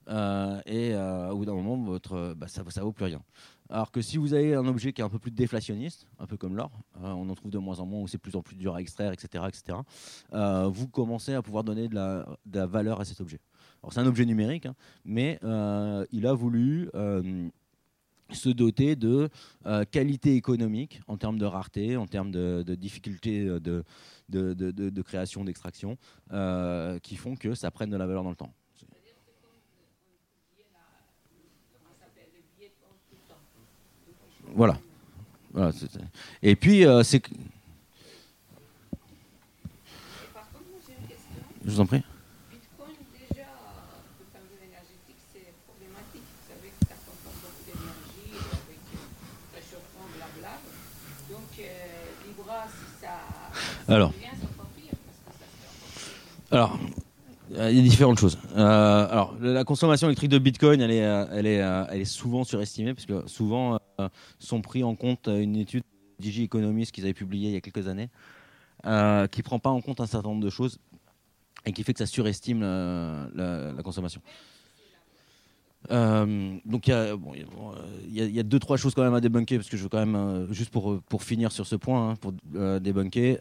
Euh, et au bout d'un moment, votre, ça ne vaut plus rien. Alors que si vous avez un objet qui est un peu plus déflationniste, un peu comme l'or, on en trouve de moins en moins, où c'est plus en plus dur à extraire, etc., etc., vous commencez à pouvoir donner de la, la valeur à cet objet c'est un objet numérique, hein, mais euh, il a voulu euh, se doter de euh, qualité économique en termes de rareté, en termes de, difficulté de, de, création, d'extraction, qui font que ça prenne de la valeur dans le temps. Voilà. voilà et puis, c'est. Je vous en prie. Alors, alors, il y a différentes choses. Euh, alors, la consommation électrique de Bitcoin, elle est, euh, elle est, euh, elle est souvent surestimée, parce que souvent sont pris en compte une étude Digi Economist qu'ils avaient publiée il y a quelques années, qui ne prend pas en compte un certain nombre de choses et qui fait que ça surestime la consommation. Euh, donc il y, a, deux trois choses quand même à débunker parce que je veux quand même euh, juste pour pour finir sur ce point hein, pour euh, débunker.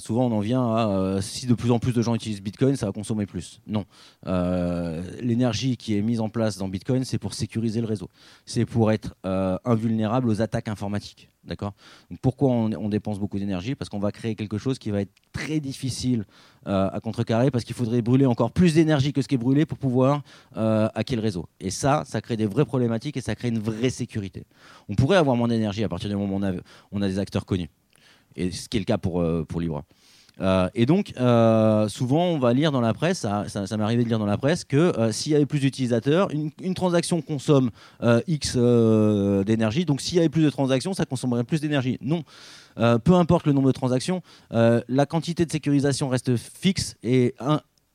souvent on en vient à si de plus en plus de gens utilisent Bitcoin, ça va consommer plus. Non, l'énergie qui est mise en place dans Bitcoin, c'est pour sécuriser le réseau, c'est pour être invulnérable aux attaques informatiques. D'accord? Pourquoi on, dépense beaucoup d'énergie? Parce qu'on va créer quelque chose qui va être très difficile euh, à contrecarrer, parce qu'il faudrait brûler encore plus d'énergie que ce qui est brûlé pour pouvoir euh, hacker le réseau. Et ça, ça crée des vraies problématiques et ça crée une vraie sécurité. On pourrait avoir moins d'énergie à partir du moment où on a, des acteurs connus. Et ce qui est le cas pour, euh, pour Libra. Euh, et donc, euh, souvent, on va lire dans la presse, ça, m'est arrivé de lire dans la presse, que euh, s'il y avait plus d'utilisateurs, une, transaction consomme X d'énergie, donc s'il y avait plus de transactions, ça consommerait plus d'énergie. Non. peu importe le nombre de transactions, la quantité de sécurisation reste fixe et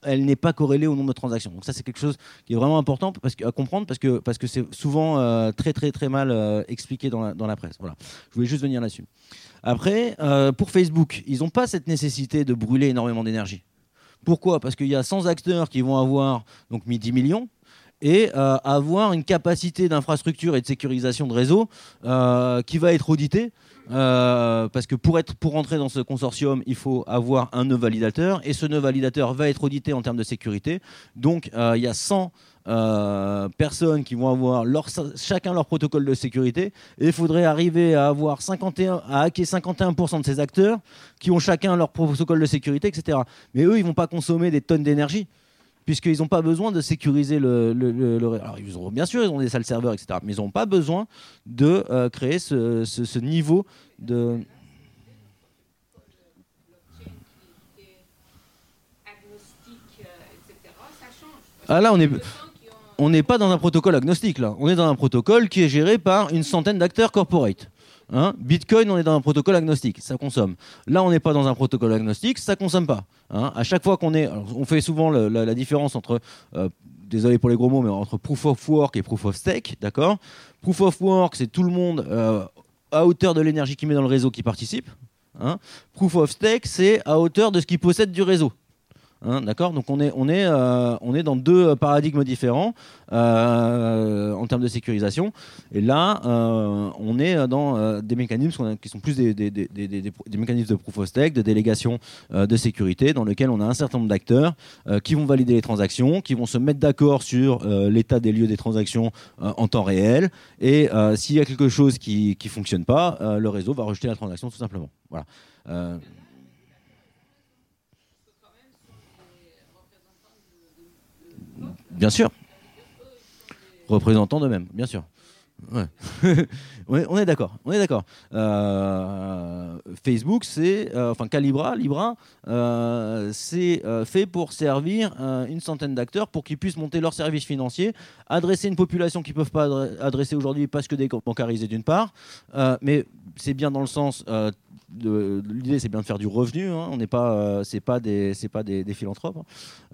elle n'est pas corrélée au nombre de transactions. Donc ça, c'est quelque chose qui est vraiment important parce à comprendre parce que parce que c'est souvent très très très mal expliqué dans la, dans la presse. Voilà. Je voulais juste venir là-dessus. Après, euh, pour Facebook, ils n'ont pas cette nécessité de brûler énormément d'énergie. Pourquoi? Parce qu'il y a 100 acteurs qui vont avoir donc mis 10 millions et euh, avoir une capacité d'infrastructure et de sécurisation de réseau euh, qui va être auditée. Parce que pour, être, pour entrer dans ce consortium, il faut avoir un nœud validateur et ce nœud validateur va être audité en termes de sécurité. Donc il y a 100 euh, personnes qui vont avoir chacun leur protocole de sécurité et il faudrait arriver à avoir 51, à hacker 51% de ces acteurs qui ont chacun leur protocole de sécurité, etc. Mais eux, ils vont pas consommer des tonnes d'énergie puisqu'ils n'ont pas besoin de sécuriser le, Alors, bien sûr, ils ont des salles serveurs, etc. Mais ils n'ont pas besoin de euh, créer ce, niveau de... Ah là, on on n'est pas dans un protocole agnostique là. On est dans un protocole qui est géré par une centaine d'acteurs corporate. Hein. Bitcoin, on est dans un protocole agnostique, ça consomme. Là, on n'est pas dans un protocole agnostique, ça consomme pas. Hein. À chaque fois qu'on est, on fait souvent la, différence entre, euh, désolé pour les gros mots, mais entre proof of work et proof of stake, d'accord? Proof of work, c'est tout le monde euh, à hauteur de l'énergie qu'il met dans le réseau qui participe. Hein. Proof of stake, c'est à hauteur de ce qu'il possède du réseau. Hein, d'accord Donc on est, on, est, euh, on est dans deux paradigmes différents euh, en termes de sécurisation. Et là, euh, on est dans des mécanismes qui sont plus des, des, des, mécanismes de proof of stake, de délégation de sécurité, dans lesquels on a un certain nombre d'acteurs qui vont valider les transactions, qui vont se mettre d'accord sur l'état des lieux des transactions en temps réel. Et s'il y a quelque chose qui ne fonctionne pas, le réseau va rejeter la transaction tout simplement. Voilà. Bien sûr. Représentants d'eux-mêmes, bien sûr. [laughs] on est d'accord, on est d'accord. Euh, Facebook, c'est, euh, enfin Calibra, Libra, euh, c'est fait pour servir une centaine d'acteurs pour qu'ils puissent monter leurs services financiers, adresser une population qu'ils ne peuvent pas adresser aujourd'hui parce que des bancarisés d'une part, mais c'est bien dans le sens l'idée c'est bien de faire du revenu. Hein. on n'est pas, c'est pas des, c'est pas des, philanthropes.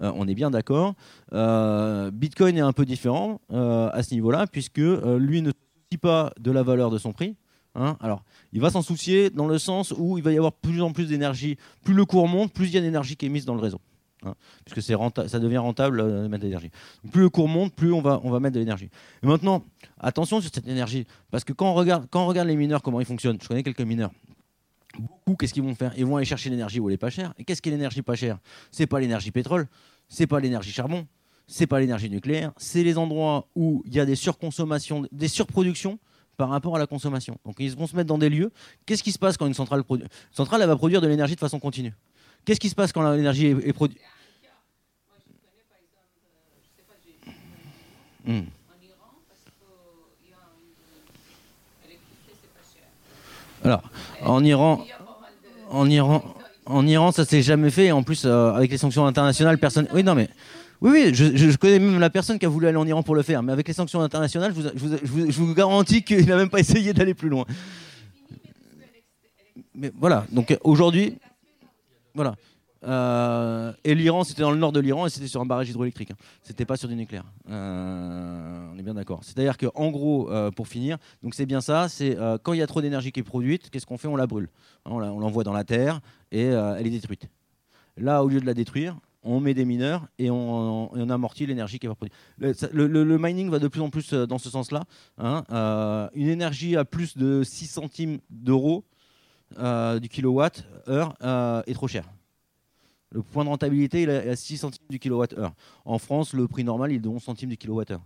Hein. on est bien d'accord. Bitcoin est un peu différent à ce niveau-là puisque lui ne se soucie pas de la valeur de son prix. Hein. Alors, il va s'en soucier dans le sens où il va y avoir plus en plus d'énergie. Plus le cours monte, plus il y a d'énergie qui est mise dans le réseau. Puisque ça devient rentable euh, de mettre de l'énergie. Plus le cours monte, plus on va, on va mettre de l'énergie. Maintenant, attention sur cette énergie, parce que quand on, regarde, quand on regarde les mineurs, comment ils fonctionnent, je connais quelques mineurs, beaucoup, qu'est-ce qu'ils vont faire? Ils vont aller chercher l'énergie où elle est pas chère. Et qu'est-ce qui est l'énergie pas chère? C'est pas l'énergie pétrole, c'est pas l'énergie charbon, c'est pas l'énergie nucléaire, c'est les endroits où il y a des surconsommations, des surproductions par rapport à la consommation. Donc ils vont se mettre dans des lieux. Qu'est-ce qui se passe quand une centrale, une centrale elle va produire de l'énergie de façon continue? Qu'est-ce qui se passe quand l'énergie est, produite hmm. Alors, en Iran, en Iran, ça s'est jamais fait. En plus, euh, avec les sanctions internationales, personne. Oui, non, mais oui, oui, je, connais même la personne qui a voulu aller en Iran pour le faire. Mais avec les sanctions internationales, je vous, je vous garantis qu'il n'a même pas essayé d'aller plus loin. Mais voilà. Donc aujourd'hui, voilà. Euh, et l'Iran, c'était dans le nord de l'Iran et c'était sur un barrage hydroélectrique. Hein. C'était pas sur du nucléaire. Euh, on est bien d'accord. C'est-à-dire qu'en gros, euh, pour finir, donc c'est bien ça. C'est quand il y a trop d'énergie qui est produite, qu'est-ce qu'on fait? On la brûle. Hein, on l'envoie dans la terre et elle est détruite. Là, au lieu de la détruire, on met des mineurs et on, amortit l'énergie qui va produire. Le, le, mining va de plus en plus dans ce sens-là. Hein. une énergie à plus de 6 centimes d'euros du kilowatt heure est trop cher. Le point de rentabilité il est à 6 centimes du kilowattheure. En France, le prix normal il est de 11 centimes du kilowattheure.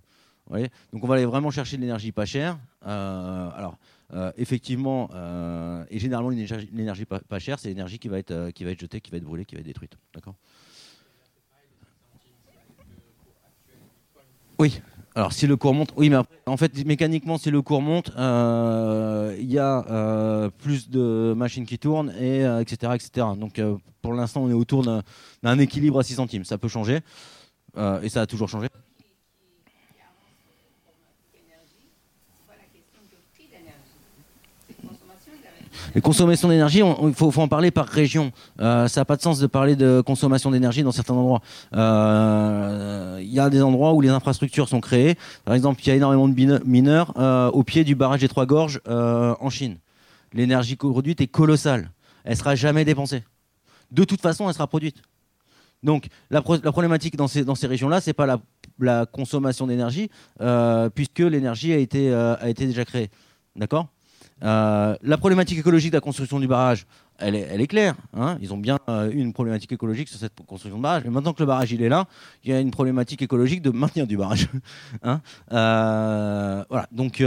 Donc on va aller vraiment chercher de l'énergie pas chère. Euh, alors euh, effectivement, euh, et généralement l'énergie pas, pas, chère, c'est l'énergie qui va être qui va être jetée, qui va être brûlée, qui va être détruite. D'accord? Oui. Alors si le cours monte, oui, mais en fait mécaniquement si le cours monte, euh, il y a euh, plus de machines qui tournent et etc euh, etc. Donc pour l'instant on est autour d'un équilibre à 6 centimes. Ça peut changer et ça a toujours changé. Les consommations d'énergie, il faut, en parler par région. Euh, ça n'a pas de sens de parler de consommation d'énergie dans certains endroits. Euh, il y a des endroits où les infrastructures sont créées. Par exemple, il y a énormément de mineurs euh, au pied du barrage des Trois Gorges en Chine. L'énergie produite est colossale. Elle sera jamais dépensée. De toute façon, elle sera produite. Donc la, problématique dans ces, régions-là, c'est pas la, consommation d'énergie, puisque l'énergie a été déjà créée. D'accord? Euh, la problématique écologique de la construction du barrage, elle est, claire. Hein. Ils ont bien euh, eu une problématique écologique sur cette construction de barrage. Mais maintenant que le barrage il est là, il y a une problématique écologique de maintenir du barrage. [laughs] hein euh, voilà. Donc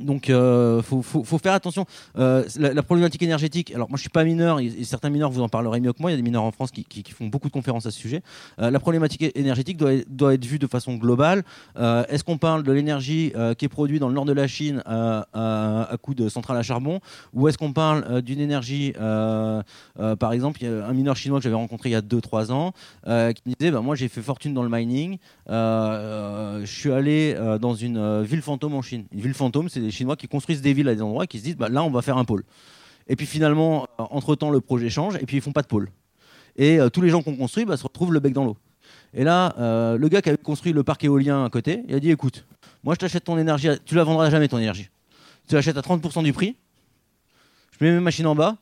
donc, euh, faut, faire attention. Euh, la, problématique énergétique. Alors, moi, je suis pas mineur. Et, certains mineurs vous en parlerez mieux que moi. Il y a des mineurs en France qui, font beaucoup de conférences à ce sujet. Euh, la problématique énergétique doit, être vue de façon globale. Est-ce qu'on parle de l'énergie qui est produite dans le nord de la Chine à, coup de centrale à charbon, ou est-ce qu'on parle d'une énergie, par exemple, un mineur chinois que j'avais rencontré il y a 2-3 ans qui me disait, bah, moi, j'ai fait fortune dans le mining. je suis allé dans une ville fantôme en Chine. Une ville fantôme, c'est des Chinois qui construisent des villes à des endroits qui se disent bah, là, on va faire un pôle. Et puis finalement, euh, entre-temps, le projet change et puis ils font pas de pôle. Et euh, tous les gens qui ont construit bah, se retrouvent le bec dans l'eau. Et là, euh, le gars qui avait construit le parc éolien à côté, il a dit écoute, moi je t'achète ton énergie, tu la vendras jamais ton énergie. Tu l'achètes à 30% du prix, je mets mes machines en bas,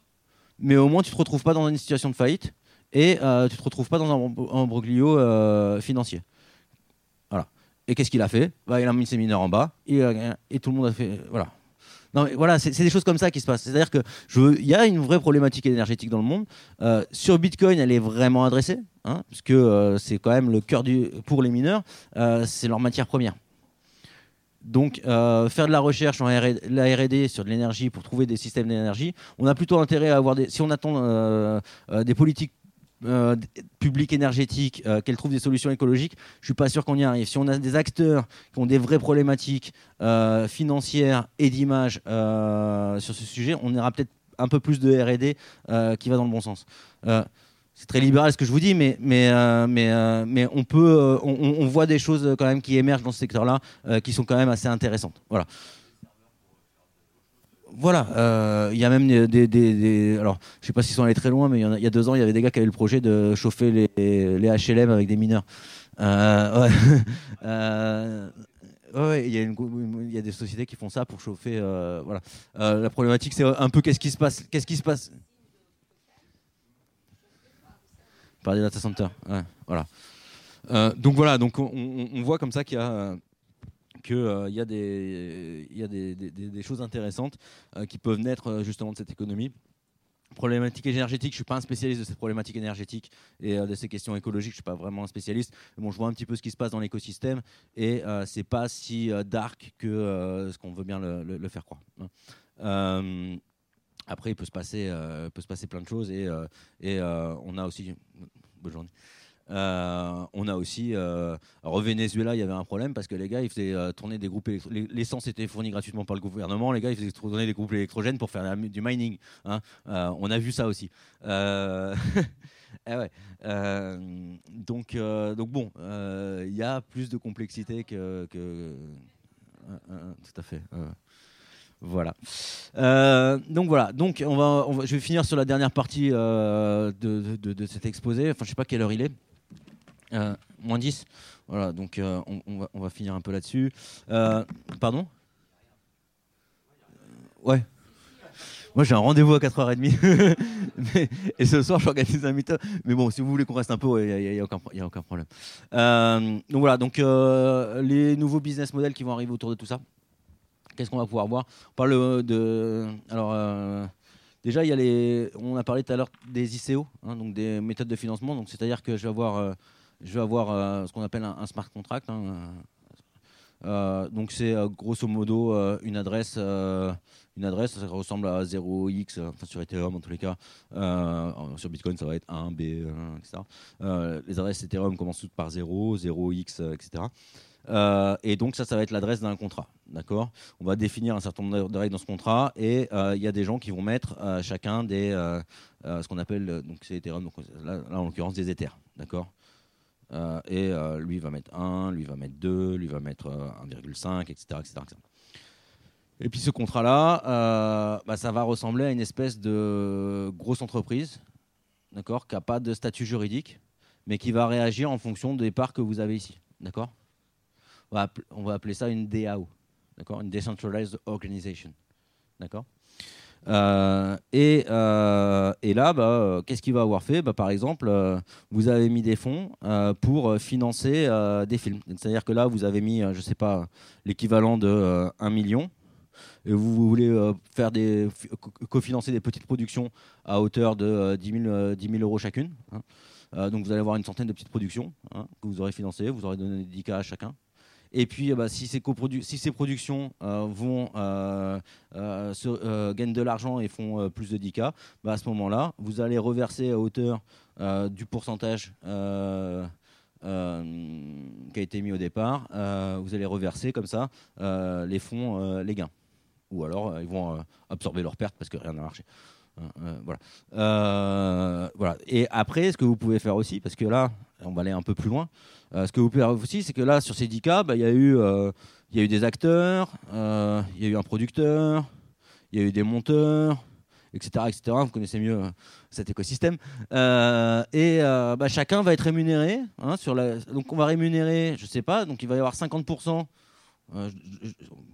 mais au moins tu te retrouves pas dans une situation de faillite et euh, tu te retrouves pas dans un broglio financier. Et qu'est-ce qu'il a fait bah, Il a mis ses mineurs en bas et, et tout le monde a fait. Voilà. Non, mais voilà, c'est des choses comme ça qui se passent. C'est-à-dire que il y a une vraie problématique énergétique dans le monde. Euh, sur Bitcoin, elle est vraiment adressée, hein, puisque euh, c'est quand même le cœur du pour les mineurs, euh, c'est leur matière première. Donc, faire de la recherche en la R&D sur de l'énergie pour trouver des systèmes d'énergie, on a plutôt intérêt à avoir des. Si on attend des politiques euh, public énergétique, euh, qu'elle trouve des solutions écologiques, je suis pas sûr qu'on y arrive. Si on a des acteurs qui ont des vraies problématiques euh, financières et d'image sur ce sujet, on aura peut-être un peu plus de R&D qui va dans le bon sens. c'est très libéral ce que je vous dis, mais, mais, mais, mais on, peut, on, voit des choses quand même qui émergent dans ce secteur-là qui sont quand même assez intéressantes. Voilà. Voilà, il y a même des, Alors, je sais pas s'ils sont allés très loin, mais il y, a, deux ans, il y avait des gars qui avaient le projet de chauffer les, HLM avec des mineurs. [laughs] ouais. Ouais, il y, a il y, a des sociétés qui font ça pour chauffer. Euh, voilà. Euh, la problématique, c'est un peu qu'est-ce qui se passe. Qu'est-ce qui se passe? Par des data centers. Voilà. Euh, donc voilà, donc on, on voit comme ça qu'il y a qu'il y a, des, il y a des, choses intéressantes qui peuvent naître justement de cette économie problématique énergétique, je suis pas un spécialiste de cette problématique énergétique et euh, de ces questions écologiques, je suis pas vraiment un spécialiste. Bon, je vois un petit peu ce qui se passe dans l'écosystème et euh, c'est pas si euh, dark que ce qu'on veut bien le, faire croire. Hein. après, il peut se passer, peut se passer plein de choses et, et on a aussi bonne journée. Euh, on a aussi, euh, au Venezuela, il y avait un problème parce que les gars, ils faisaient euh, tourner des groupes. L'essence était fournie gratuitement par le gouvernement. Les gars, ils faisaient tourner des groupes électrogènes pour faire du mining. Hein. on a vu ça aussi. [laughs] Eh donc, donc bon, il y a plus de complexité que. tout à fait. Voilà. donc voilà. Donc on va, je vais finir sur la dernière partie de, de, cet exposé. Enfin, je sais pas quelle heure il est. Euh, moins 10. Voilà, donc euh, on, va, finir un peu là-dessus. Euh, pardon? Ouais. Moi j'ai un rendez-vous à 4h30. [laughs] et ce soir j'organise un meet Mais bon, si vous voulez qu'on reste un peu, il n'y a, a, aucun problème. donc voilà, donc les nouveaux business models qui vont arriver autour de tout ça. Qu'est-ce qu'on va pouvoir voir? On parle de. Alors. Déjà, il y a les, on a parlé tout à l'heure des ICO, hein, donc des méthodes de financement. Donc, c'est-à-dire que je vais avoir je vais avoir euh, ce qu'on appelle un, smart contract. Hein, euh, euh, donc c'est grosso modo une adresse, une adresse, ça ressemble à 0x, enfin sur Ethereum en tous les cas. sur Bitcoin ça va être 1, B, etc. les adresses Ethereum commencent toutes par 0, 0x, etc. et donc ça, ça va être l'adresse d'un contrat, d'accord? On va définir un certain nombre de règles dans ce contrat, et il y a des gens qui vont mettre chacun des, ce qu'on appelle, donc c'est Ethereum, donc là, là, en l'occurrence des Ethers, d'accord? Euh, et euh, lui va mettre 1, lui va mettre 2, lui va mettre 1,5, etc., etc., Et puis ce contrat-là, euh, bah, ça va ressembler à une espèce de grosse entreprise, d'accord, qui n'a pas de statut juridique, mais qui va réagir en fonction des parts que vous avez ici, d'accord? On, va appeler ça une DAO, d'accord, une Decentralized Organization, d'accord? Euh, euh, et, là, bah, euh, qu'est-ce qu'il va avoir fait? Bah, Par exemple, vous avez mis des fonds pour financer des films. C'est-à-dire que là, vous avez mis, je ne sais pas, l'équivalent de 1 million. Et vous, voulez faire des cofinancer des petites productions à hauteur de 10 000, euros chacune. Hein. donc vous allez avoir une centaine de petites productions hein, que vous aurez financées. Vous aurez donné 10 cas à chacun. Et puis, bah, si, ces productions euh, vont euh, euh, gagnent de l'argent et font plus de 10K, bah, à ce moment-là, vous allez reverser à hauteur du pourcentage qui a été mis au départ. vous allez reverser comme ça les fonds, les gains. Ou alors, ils vont absorber leurs pertes parce que rien n'a marché. Voilà. voilà. Et après, ce que vous pouvez faire aussi, parce que là, on va aller un peu plus loin. Euh, ce que vous pouvez voir aussi, c'est que là, sur ces 10 cas, il y, a eu, euh, y a eu des acteurs, euh, il y a eu un producteur, il y a eu des monteurs, etc. etc. Vous connaissez mieux cet écosystème. et bah, chacun va être rémunéré. Hein. Donc on va rémunérer, je ne sais pas, donc il va y avoir 50%.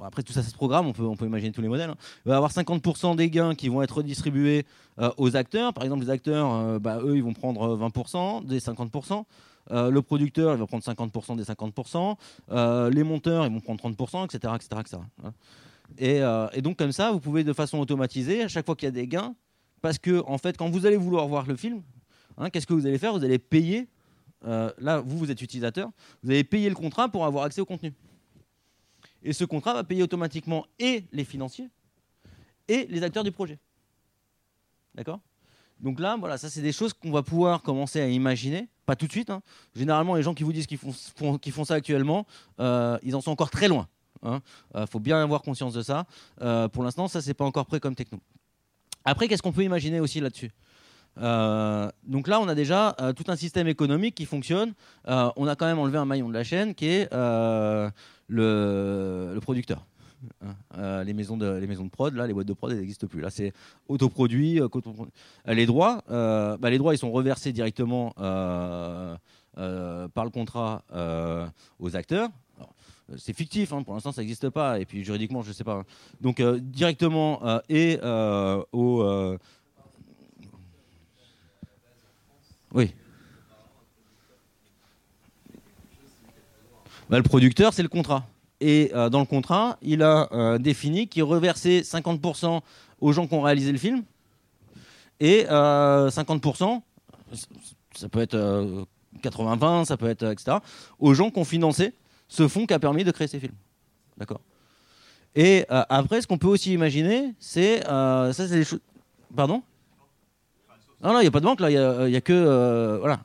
Après tout ça, c'est ce programme, on peut, imaginer tous les modèles. Hein. Il va avoir 50% des gains qui vont être redistribués aux acteurs. Par exemple, les acteurs, bah, eux, ils vont prendre 20% des 50%. Euh, le producteur, il va prendre 50% des 50%. Euh, les monteurs, ils vont prendre 30%, etc. etc., Et, et, donc, comme ça, vous pouvez de façon automatisée, à chaque fois qu'il y a des gains, parce que, en fait, quand vous allez vouloir voir le film, hein, qu'est-ce que vous allez faire? Vous allez payer. Euh, là, vous, vous êtes utilisateur, vous allez payer le contrat pour avoir accès au contenu. Et ce contrat va payer automatiquement et les financiers et les acteurs du projet. D'accord? Donc là, voilà, ça c'est des choses qu'on va pouvoir commencer à imaginer, pas tout de suite. Hein. Généralement, les gens qui vous disent qu'ils font, ça actuellement, euh, ils en sont encore très loin. Il hein. euh, faut bien avoir conscience de ça. Euh, pour l'instant, ça c'est pas encore prêt comme techno. Après, qu'est-ce qu'on peut imaginer aussi là-dessus? Donc là, on a déjà tout un système économique qui fonctionne. on a quand même enlevé un maillon de la chaîne qui est le, producteur. Hein. les, maisons de, les maisons de prod, là, les boîtes de prod, elles n'existent plus. Là, c'est autoproduit. les droits, bah, les droits, ils sont reversés directement par le contrat aux acteurs. C'est fictif, hein, pour l'instant ça n'existe pas, et puis juridiquement je ne sais pas. Donc directement et au, oui. Bah, le producteur, c'est le contrat. Et euh, dans le contrat, il a euh, défini qu'il reversait 50% aux gens qui ont réalisé le film et 50%, euh, ça peut être 80-20, ça peut être etc., aux gens qui ont financé ce fonds qui a permis de créer ces films. D'accord? Et après, ce qu'on peut aussi imaginer, c'est. ça, c'est des choses. Pardon? Non, non, il n'y a pas de banque là, il n'y a, que. Euh, voilà.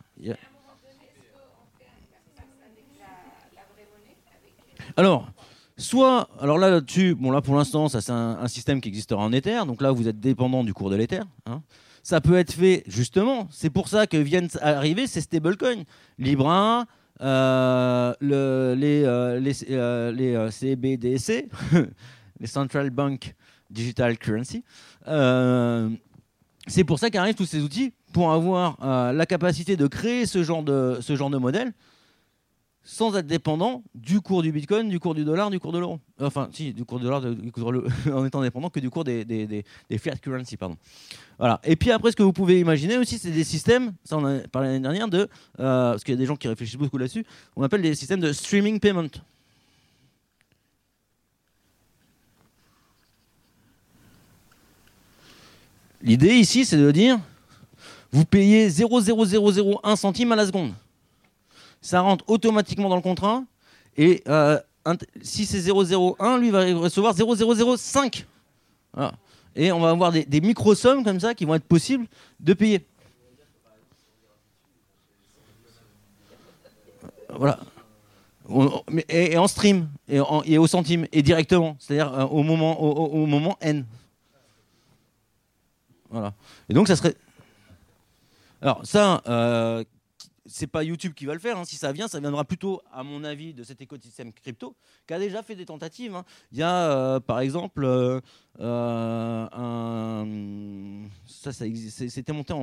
Alors, soit, alors là, là-dessus, bon, là pour l'instant, ça c'est un, système qui existera en Ether, donc là vous êtes dépendant du cours de l'Ether. Hein. Ça peut être fait, justement, c'est pour ça que viennent arriver ces stablecoins. Libra, euh, le, les, euh, les [laughs] Central Bank Digital Currency. C'est pour ça qu'arrivent tous ces outils pour avoir euh, la capacité de créer ce genre de, ce genre de modèle sans être dépendant du cours du bitcoin, du cours du dollar, du cours de l'euro. Enfin, si, du cours du dollar, [laughs] en étant dépendant que du cours des, des, des, fiat currency. Pardon. Voilà. Et puis après, ce que vous pouvez imaginer aussi, c'est des systèmes, ça on a parlé l'année dernière, de, euh, parce qu'il y a des gens qui réfléchissent beaucoup là-dessus, on appelle des systèmes de streaming payment. L'idée ici, c'est de dire, vous payez 0,0001 centime à la seconde. Ça rentre automatiquement dans le contrat. Et euh, si c'est 0,01, lui va recevoir 0,005. Et on va avoir des, des micro-sommes comme ça qui vont être possibles de payer. Voilà. Et, en stream, et, au centime, et directement, c'est-à-dire euh, au, moment, au moment N. Voilà. Et donc, ça serait. Alors, ça, euh, c'est pas YouTube qui va le faire. Hein. Si ça vient, ça viendra plutôt, à mon avis, de cet écosystème crypto qui a déjà fait des tentatives. Hein. Il y a, euh, par exemple, euh, euh, un... ça, ça c'était monté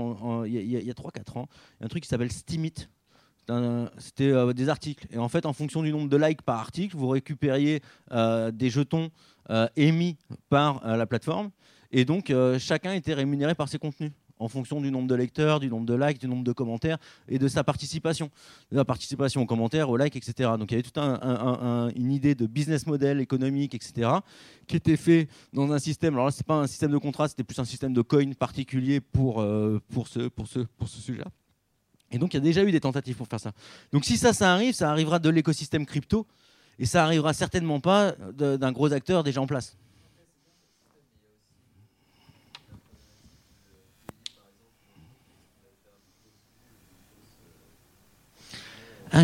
il y a, 3-4 ans, un truc qui s'appelle Steemit. C'était des articles. Et en fait, en fonction du nombre de likes par article, vous récupériez des jetons émis par la plateforme. Et donc, euh, chacun était rémunéré par ses contenus en fonction du nombre de lecteurs, du nombre de likes, du nombre de commentaires et de sa participation. De la participation aux commentaires, aux likes, etc. Donc il y avait toute une idée de business model économique, etc., qui était fait dans un système. Alors là, ce n'est pas un système de contrat, c'était plus un système de coin particulier pour, euh, pour ce, pour ce, pour ce sujet-là. Et donc il y a déjà eu des tentatives pour faire ça. Donc si ça, ça arrive, ça arrivera de l'écosystème crypto et ça arrivera certainement pas d'un gros acteur déjà en place. Ah,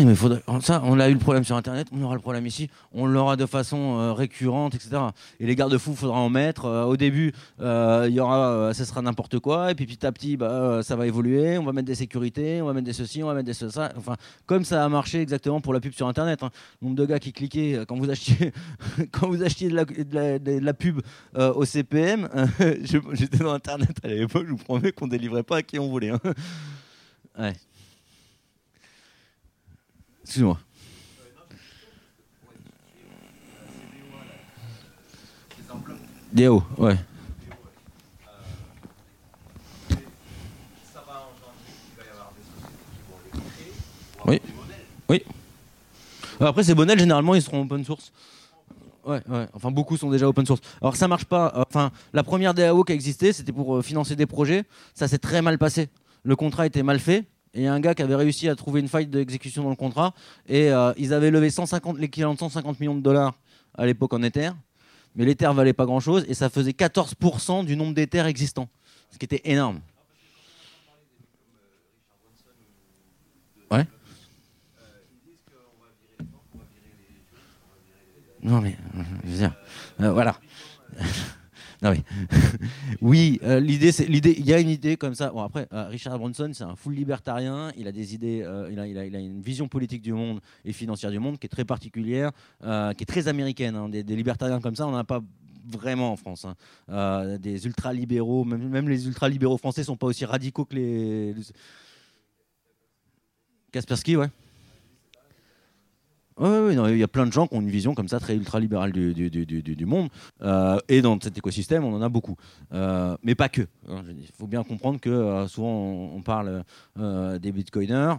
on a eu le problème sur Internet, on aura le problème ici, on l'aura de façon euh, récurrente, etc. Et les garde-fous, faudra en mettre. Euh, au début, euh, y aura, ça sera n'importe quoi, et puis petit à petit, bah, ça va évoluer. On va mettre des sécurités, on va mettre des ceci, on va mettre des ça. Enfin, comme ça a marché exactement pour la pub sur Internet. Hein. Le nombre de gars qui cliquaient quand vous achetiez, [laughs] quand vous achetiez de la, pub au CPM, [laughs] j'étais dans Internet à l'époque, je vous promets qu'on délivrait pas à qui on voulait. Hein. Excuse-moi. DAO, ouais. Oui. Oui. Après, ces bonnets, généralement, ils seront open source. Ouais, ouais. Enfin, beaucoup sont déjà open source. Alors, ça marche pas. Enfin, la première DAO qui a existé, c'était pour euh, financer des projets. Ça s'est très mal passé. Le contrat était mal fait. Et il y a un gars qui avait réussi à trouver une faille d'exécution dans le contrat. Et euh, ils avaient levé 150, l'équivalent de 150 millions de dollars à l'époque en Ether. Mais l'Ether valait pas grand-chose et ça faisait 14% du nombre d'Ether existants. Ce qui était énorme. Ouais. Non mais, je veux dire, euh, voilà. [laughs] [laughs] oui, euh, l'idée, c'est l'idée. Il y a une idée comme ça. Bon après, euh, Richard Branson, c'est un full libertarien. Il a des idées. Euh, il, a, il, a, il, a, une vision politique du monde et financière du monde qui est très particulière, qui est très américaine. Hein. Des, des, libertariens comme ça, on n'en a pas vraiment en France. Hein. des ultra-libéraux, même, même, les ultra-libéraux français sont pas aussi radicaux que les. Kaspersky, ouais. Oui, il y a plein de gens qui ont une vision comme ça très ultra-libérale du, du, du, du, monde. Euh, et dans cet écosystème, on en a beaucoup. Euh, mais pas que. Hein. Il faut bien comprendre que euh, souvent, on, parle des bitcoiners.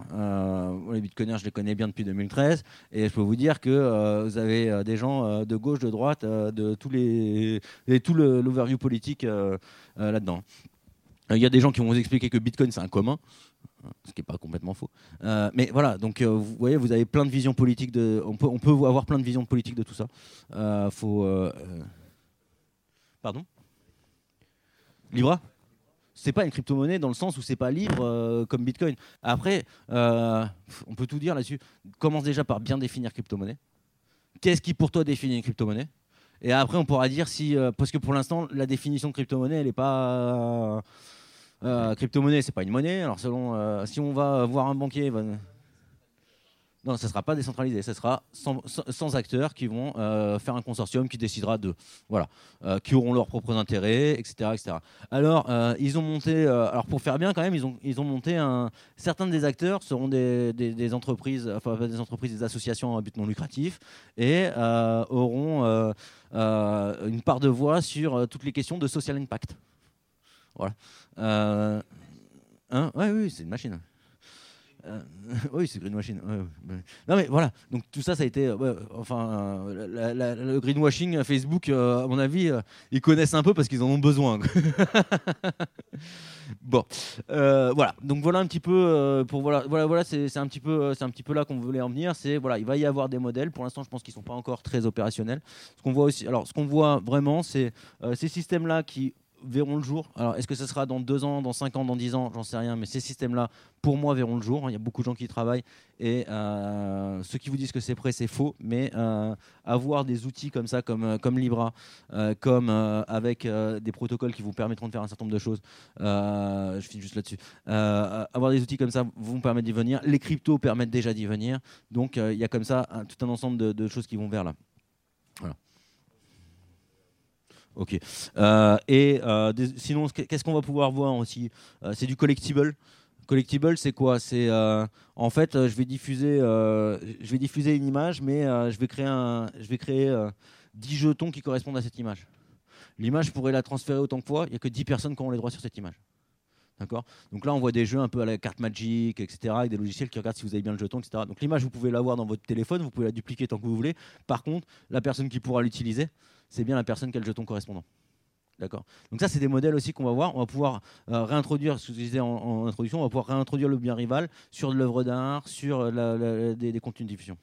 les bitcoiners, je les connais bien depuis 2013. Et je peux vous dire que vous avez des gens de gauche, de droite, de tous les, et tout l'overview politique là-dedans. Il y a des gens qui vont vous expliquer que Bitcoin, c'est un commun ce qui n'est pas complètement faux. Euh, mais voilà, donc euh, vous voyez, vous avez plein de visions politiques. De, on, peut, on peut avoir plein de visions politiques de tout ça. Euh, faut, pardon? Libra? C'est pas une crypto-monnaie dans le sens où c'est pas libre comme Bitcoin. Après, on peut tout dire là-dessus. Commence déjà par bien définir crypto-monnaie. Qu'est-ce qui pour toi définit une crypto-monnaie? Et après, on pourra dire si, parce que pour l'instant, la définition de crypto-monnaie, elle n'est pas euh, crypto-monnaie, c'est pas une monnaie. Alors selon, euh, si on va voir un banquier, non, ça sera pas décentralisé. Ça sera sans, acteurs qui vont euh, faire un consortium qui décidera de, voilà, qui auront leurs propres intérêts, etc., etc. Alors ils ont monté, alors pour faire bien quand même, ils ont, ils ont monté un. Certains des acteurs seront des, des, entreprises, enfin des entreprises, des associations à but non lucratif et auront une part de voix sur toutes les questions de social impact. Voilà. Euh, hein ouais, oui, c'est une machine. Euh, [laughs] oui, c'est greenwashing. non mais voilà, donc tout ça, ça a été, enfin, le greenwashing Facebook, euh, à mon avis, ils connaissent un peu parce qu'ils en ont besoin. [laughs] bon, voilà. Donc voilà un petit peu pour voilà, voilà, voilà, c'est un petit peu, un petit peu là qu'on voulait en venir. Voilà, il va y avoir des modèles. Pour l'instant, je pense qu'ils sont pas encore très opérationnels. Ce qu'on voit aussi, alors ce qu'on voit vraiment, c'est ces systèmes là qui verront le jour. Alors, est-ce que ce sera dans deux ans, dans cinq ans, dans dix ans? J'en sais rien. Mais ces systèmes-là, pour moi, verront le jour. Il y a beaucoup de gens qui y travaillent. Et euh, ceux qui vous disent que c'est prêt, c'est faux. Mais euh, avoir des outils comme ça, comme, euh, comme Libra, comme avec des protocoles qui vous permettront de faire un certain nombre de choses, je finis juste là-dessus. avoir des outils comme ça vous permettre d'y venir. Les cryptos permettent déjà d'y venir. Donc, il y a comme ça tout un ensemble de, de choses qui vont vers là. Voilà. Ok. Euh, et euh, sinon, qu'est-ce qu'on va pouvoir voir aussi? Euh, C'est du collectible. Collectible, c'est quoi? C'est en fait, je vais diffuser, je vais diffuser une image, mais je vais créer je vais créer 10 jetons qui correspondent à cette image. L'image, je pourrais la transférer autant de fois. Il n'y a que 10 personnes qui ont les droits sur cette image. D'accord? Donc là, on voit des jeux un peu à la carte Magic, etc., avec des logiciels qui regardent si vous avez bien le jeton, etc. Donc l'image, vous pouvez l'avoir dans votre téléphone, vous pouvez la dupliquer tant que vous voulez. Par contre, la personne qui pourra l'utiliser, c'est bien la personne qui a le jeton correspondant. D'accord? Donc ça, c'est des modèles aussi qu'on va voir. On va pouvoir euh, réintroduire, ce que je disais en, introduction, on va pouvoir réintroduire le bien rival sur de l'œuvre d'art, sur euh, des, contenus de diffusion.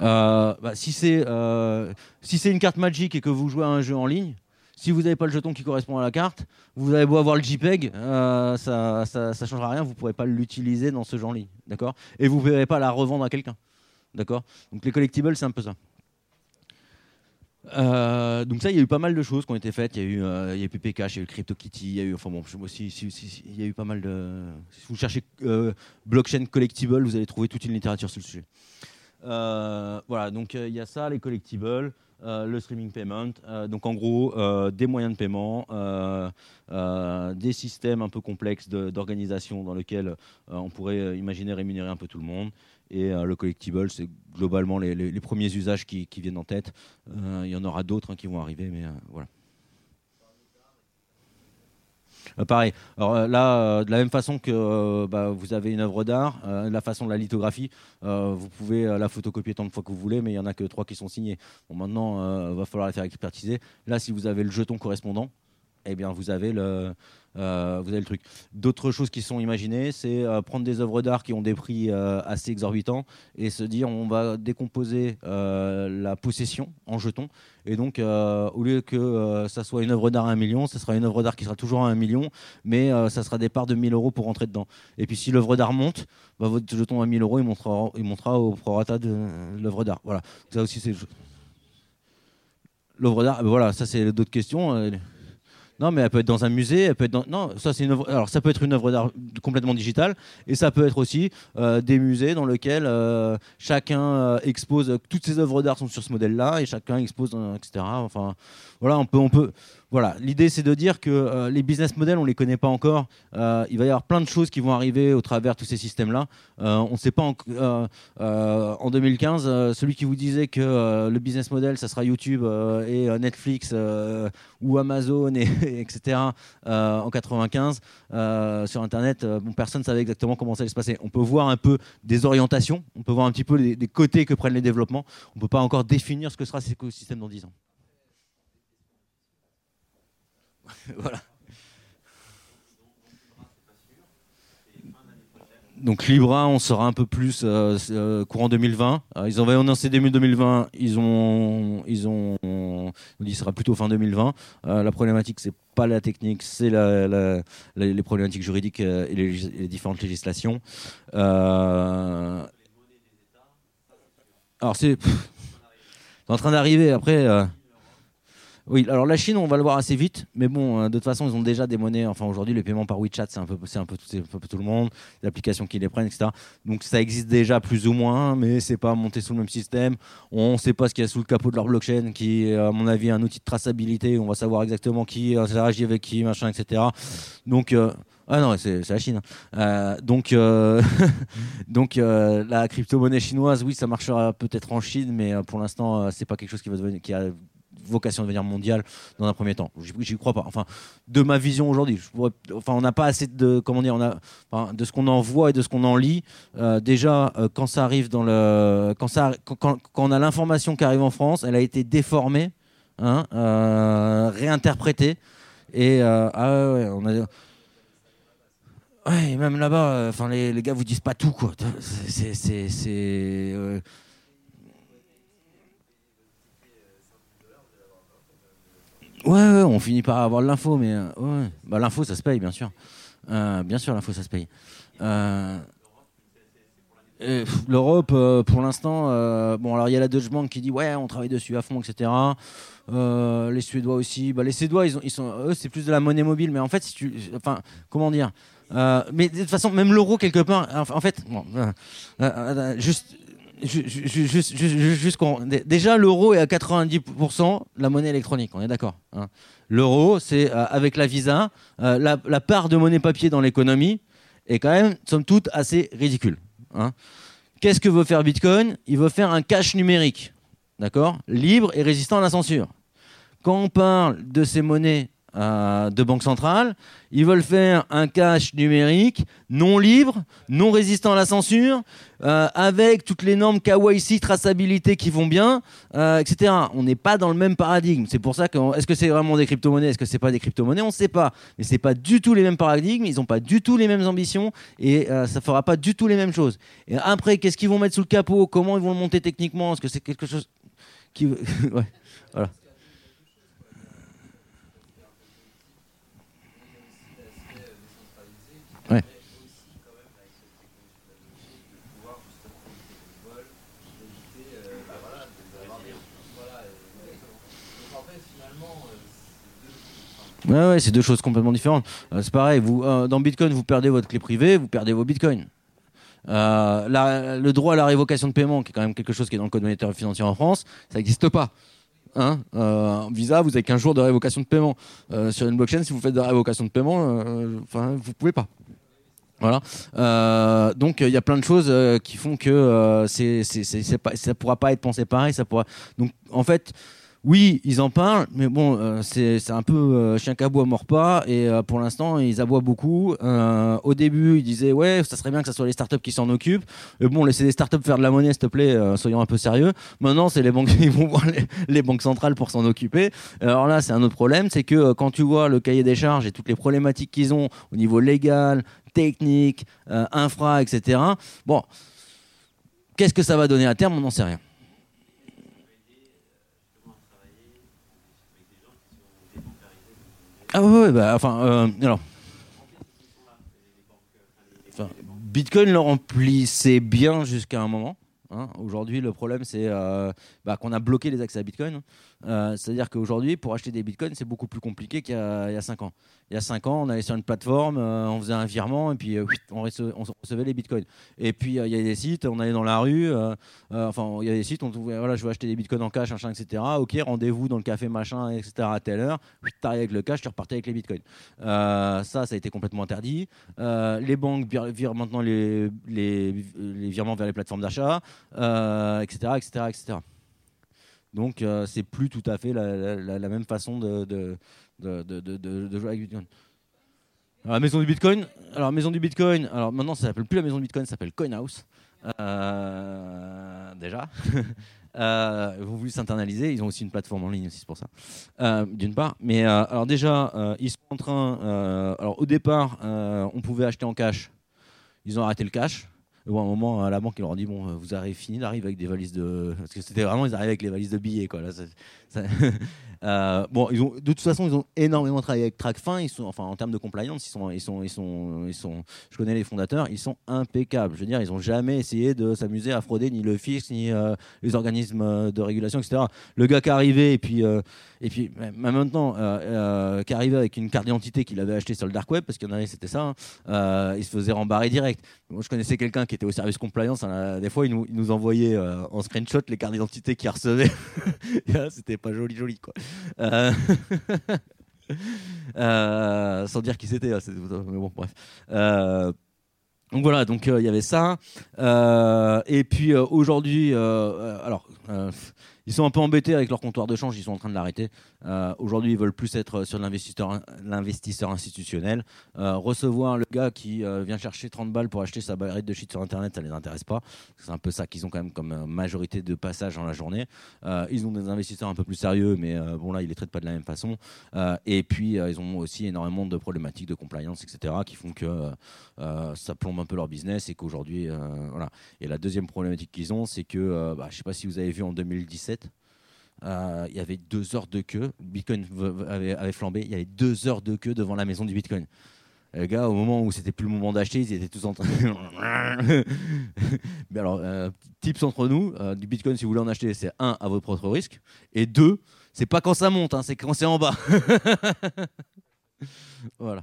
Euh, bah, si c'est si c'est une carte Magic et que vous jouez à un jeu en ligne, si vous n'avez pas le jeton qui correspond à la carte, vous avez beau avoir le JPEG, ça, ne changera rien. Vous ne pourrez pas l'utiliser dans ce ligne, d'accord? Et vous ne pourrez pas la revendre à quelqu'un. D'accord? Donc les collectibles, c'est un peu ça. Euh, donc ça, il y a eu pas mal de choses qui ont été faites. Il y a eu, euh, il y a eu PPK, il y a eu CryptoKitty, il y a eu, enfin bon, si, il y a eu pas mal de. Si vous cherchez euh, blockchain collectible, vous allez trouver toute une littérature sur le sujet. Voilà, donc il y a ça, les collectibles. Euh, le streaming payment. Euh, donc en gros, euh, des moyens de paiement, des systèmes un peu complexes d'organisation dans lesquels on pourrait imaginer rémunérer un peu tout le monde. Et le collectible, c'est globalement les, premiers usages qui, viennent en tête. Il y en aura d'autres hein, qui vont arriver, mais voilà. Euh, pareil. Alors euh, là, euh, de la même façon que bah, vous avez une œuvre d'art, la façon de la lithographie, vous pouvez la photocopier tant de fois que vous voulez, mais il n'y en a que trois qui sont signés. Bon, maintenant, il va falloir la faire expertiser. Là, si vous avez le jeton correspondant, eh bien, vous avez le, euh, vous avez le truc. D'autres choses qui sont imaginées, c'est euh, prendre des œuvres d'art qui ont des prix euh, assez exorbitants et se dire on va décomposer la possession en jetons. Et donc, au lieu que ça soit une œuvre d'art à un million, ce sera une œuvre d'art qui sera toujours à un million, mais ça sera des parts de 1000 euros pour rentrer dedans. Et puis, si l'œuvre d'art monte, bah, votre jeton à 1000 euros, il montera, il au prorata de l'œuvre d'art. Voilà. Ça aussi, c'est L'œuvre d'art, voilà, ça c'est d'autres questions. Non, mais elle peut être dans un musée, elle peut être dans... Non, ça c'est une Alors ça peut être une œuvre d'art complètement digitale, et ça peut être aussi des musées dans lesquels chacun expose toutes ses œuvres d'art sont sur ce modèle-là, et chacun expose, etc. Enfin, voilà, on peut, on peut, voilà, l'idée c'est de dire que euh, les business models, on les connaît pas encore. Euh, il va y avoir plein de choses qui vont arriver au travers de tous ces systèmes-là. Euh, on ne sait pas en, 2015, celui qui vous disait que le business model, ça sera YouTube et Netflix ou Amazon, et, [laughs] etc. en 95 sur Internet, personne ne savait exactement comment ça allait se passer. On peut voir un peu des orientations, on peut voir un petit peu les, côtés que prennent les développements. On ne peut pas encore définir ce que sera cet écosystème dans 10 ans. [laughs] Donc Libra, on sera un peu plus euh, euh, courant 2020. Euh, ils ont annoncé début 2020, ils ont, ils ont, on dit sera plutôt fin 2020. la problématique, c'est pas la technique, c'est les problématiques juridiques et les, différentes législations. alors c'est en train d'arriver. Après, oui, alors la Chine, on va le voir assez vite, mais bon, euh, de toute façon, ils ont déjà des monnaies. Enfin, aujourd'hui, les paiements par WeChat, c'est un peu, un tout le monde, les applications qui les prennent, etc. Donc, ça existe déjà plus ou moins, mais c'est pas monté sous le même système. On ne sait pas ce qu'il y a sous le capot de leur blockchain, qui est, à mon avis, un outil de traçabilité. On va savoir exactement qui interagit avec qui, machin, etc. Donc, euh, ah non, c'est la Chine. Hein. Euh, donc, [laughs] donc la crypto-monnaie chinoise, oui, ça marchera peut-être en Chine, mais pour l'instant, c'est pas quelque chose qui va devenir, vocation de devenir mondiale dans un premier temps. J'y crois pas. Enfin, de ma vision aujourd'hui, enfin, on n'a pas assez de comment dire, on a, de ce qu'on en voit et de ce qu'on en lit. Euh, déjà, euh, quand ça arrive dans le, quand ça, quand, on a l'information qui arrive en France, elle a été déformée, hein, euh, réinterprétée. Et ah. Ouais, même là-bas, enfin les, les, gars vous disent pas tout quoi. C'est Ouais, on finit par avoir de l'info, mais euh, ouais. bah, l'info, ça se paye, bien sûr. Euh, bien sûr, l'info, ça se paye. Euh, L'Europe, pour l'instant, bon, alors il y a la Deutsche Bank qui dit ouais, on travaille dessus à fond, etc. les Suédois aussi. Bah, les Suédois, ils, ont, ils sont, eux, c'est plus de la monnaie mobile, mais en fait, si tu, enfin, comment dire Mais de toute façon, même l'euro quelque part, en, fait, bon, juste, déjà, l'euro est à 90% la monnaie électronique, on est d'accord. Hein. L'euro, c'est euh, avec la Visa, euh, la, part de monnaie papier dans l'économie est quand même, somme toute, assez ridicule. Hein. Qu'est-ce que veut faire Bitcoin? Il veut faire un cash numérique, d'accord? Libre et résistant à la censure. Quand on parle de ces monnaies euh, de banque centrale. Ils veulent faire un cash numérique non libre, non résistant à la censure, euh, avec toutes les normes KYC, traçabilité qui vont bien, euh, etc. On n'est pas dans le même paradigme. C'est pour ça que est-ce que c'est vraiment des crypto-monnaies, est-ce que c'est pas des crypto-monnaies, on ne sait pas. Mais c'est pas du tout les mêmes paradigmes, ils n'ont pas du tout les mêmes ambitions et ça fera pas du tout les mêmes choses. Et après, qu'est-ce qu'ils vont mettre sous le capot? Comment ils vont le monter techniquement? Est-ce que c'est quelque chose qui, [laughs] ouais, voilà. Ouais, c'est deux choses complètement différentes. Euh, c'est pareil, euh, dans Bitcoin, vous perdez votre clé privée, vous perdez vos Bitcoins. Euh, le droit à la révocation de paiement, qui est quand même quelque chose qui est dans le code monétaire financier en France, ça n'existe pas. Hein Visa, vous avez qu'un jour de révocation de paiement. sur une blockchain, si vous faites de la révocation de paiement, enfin, vous pouvez pas. Voilà. donc il y a plein de choses qui font que c'est, ça pourra pas être pensé pareil. Donc en fait, oui, ils en parlent, mais bon, euh, c'est un peu euh, chien qui aboie mord pas. Et euh, pour l'instant, ils aboient beaucoup. au début, ils disaient ouais, ça serait bien que ce soit les startups qui s'en occupent. Mais bon, laissez les startups faire de la monnaie, s'il te plaît. soyons un peu sérieux. Maintenant, c'est les banques [laughs] vont voir les, banques centrales pour s'en occuper. Alors là, c'est un autre problème, c'est que quand tu vois le cahier des charges et toutes les problématiques qu'ils ont au niveau légal, technique, infra, etc. Bon, qu'est-ce que ça va donner à terme? On n'en sait rien. Ah ouais, bah, enfin, euh, alors. Bitcoin le remplissait bien jusqu'à un moment. Hein. Aujourd'hui, le problème, c'est euh, bah, qu'on a bloqué les accès à Bitcoin. Euh, c'est-à-dire qu'aujourd'hui, pour acheter des bitcoins, c'est beaucoup plus compliqué qu'il y, a 5 ans. Il y a 5 ans, on allait sur une plateforme, euh, on faisait un virement et puis euh, on, recevait, les bitcoins. Et puis il y a des sites, on allait dans la rue, enfin il y a des sites, on trouvait, voilà, je veux acheter des bitcoins en cash, machin, etc. Ok, rendez-vous dans le café, machin, etc. à telle heure. Tu arrives avec le cash, tu repartais avec les bitcoins. ça, ça a été complètement interdit. les banques virent maintenant les, les, virements vers les plateformes d'achat, etc., etc., etc. Donc euh, c'est plus tout à fait la, même façon de, jouer avec Bitcoin. Alors, la maison du Bitcoin, alors maison du Bitcoin, alors maintenant ça s'appelle plus la maison du Bitcoin, ça s'appelle CoinHouse. Euh, déjà. [laughs] euh, ils ont voulu s'internaliser, ils ont aussi une plateforme en ligne aussi, c'est pour ça. Euh, d'une part, mais alors déjà, ils sont en train. alors au départ, on pouvait acheter en cash. Ils ont arrêté le cash à un moment, à la banque, ils leur ont dit Bon, vous avez fini d'arriver avec des valises de. Parce que c'était vraiment, ils arrivaient avec les valises de billets. Quoi. [laughs] euh, bon, ils ont, de toute façon, ils ont énormément travaillé avec TrackFin. Ils sont, enfin, en termes de compliance, ils sont, ils sont, ils sont, ils sont, je connais les fondateurs, ils sont impeccables. Je veux dire, ils n'ont jamais essayé de s'amuser à frauder ni le fisc, ni euh, les organismes de régulation, etc. Le gars qui est arrivé, et puis, euh, et puis même maintenant, qui est avec une carte d'identité qu'il avait achetée sur le dark web, parce qu'il y en avait, c'était ça, hein, il se faisait rembarrer direct. Moi, je connaissais quelqu'un qui était au service compliance. Hein, des fois, il nous, il nous envoyait en screenshot les cartes d'identité qu'il recevait. [laughs] c'était pas joli, joli, quoi. Euh, [laughs] euh, sans dire qui c'était, hein, mais bon, bref. Euh, donc voilà, donc il y avait ça. et puis aujourd'hui, alors ils sont un peu embêtés avec leur comptoir de change, ils sont en train de l'arrêter. Euh, aujourd'hui, ils veulent plus être sur l'investisseur institutionnel. Euh, recevoir le gars qui euh, vient chercher 30 balles pour acheter sa barrette de shit sur Internet, ça les intéresse pas. C'est un peu ça qu'ils ont quand même comme majorité de passage dans la journée. ils ont des investisseurs un peu plus sérieux, mais bon là, ils les traitent pas de la même façon. et puis, ils ont aussi énormément de problématiques de compliance, etc., qui font que ça plombe un peu leur business et qu'aujourd'hui, voilà. Et la deuxième problématique qu'ils ont, c'est que, bah, je sais pas si vous avez vu en 2017, euh, il y avait deux heures de queue. Bitcoin avait, flambé. Il y avait deux heures de queue devant la maison du Bitcoin. Les gars, au moment où c'était plus le moment d'acheter, ils étaient tous en train. [laughs] Mais alors, euh, tips entre nous euh, du Bitcoin, si vous voulez en acheter, c'est un à votre propre risque, et deux, c'est pas quand ça monte, hein, c'est quand c'est en bas. voilà.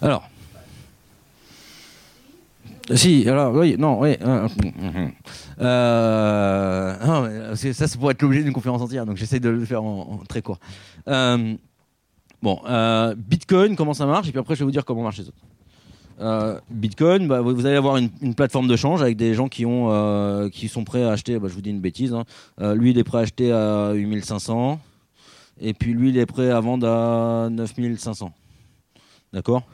Alors. Si, alors, oui, non, oui. Euh, euh, ça, ça pourrait être l'objet d'une conférence entière, donc j'essaie de le faire en, très court. Euh, bon, Bitcoin, comment ça marche, et puis après, je vais vous dire comment marchent les autres. Bitcoin, bah, vous allez avoir une, plateforme de change avec des gens qui, ont, qui sont prêts à acheter, bah, je vous dis une bêtise, hein. lui il est prêt à acheter à 8500, et puis lui il est prêt à vendre à 9500. D'accord?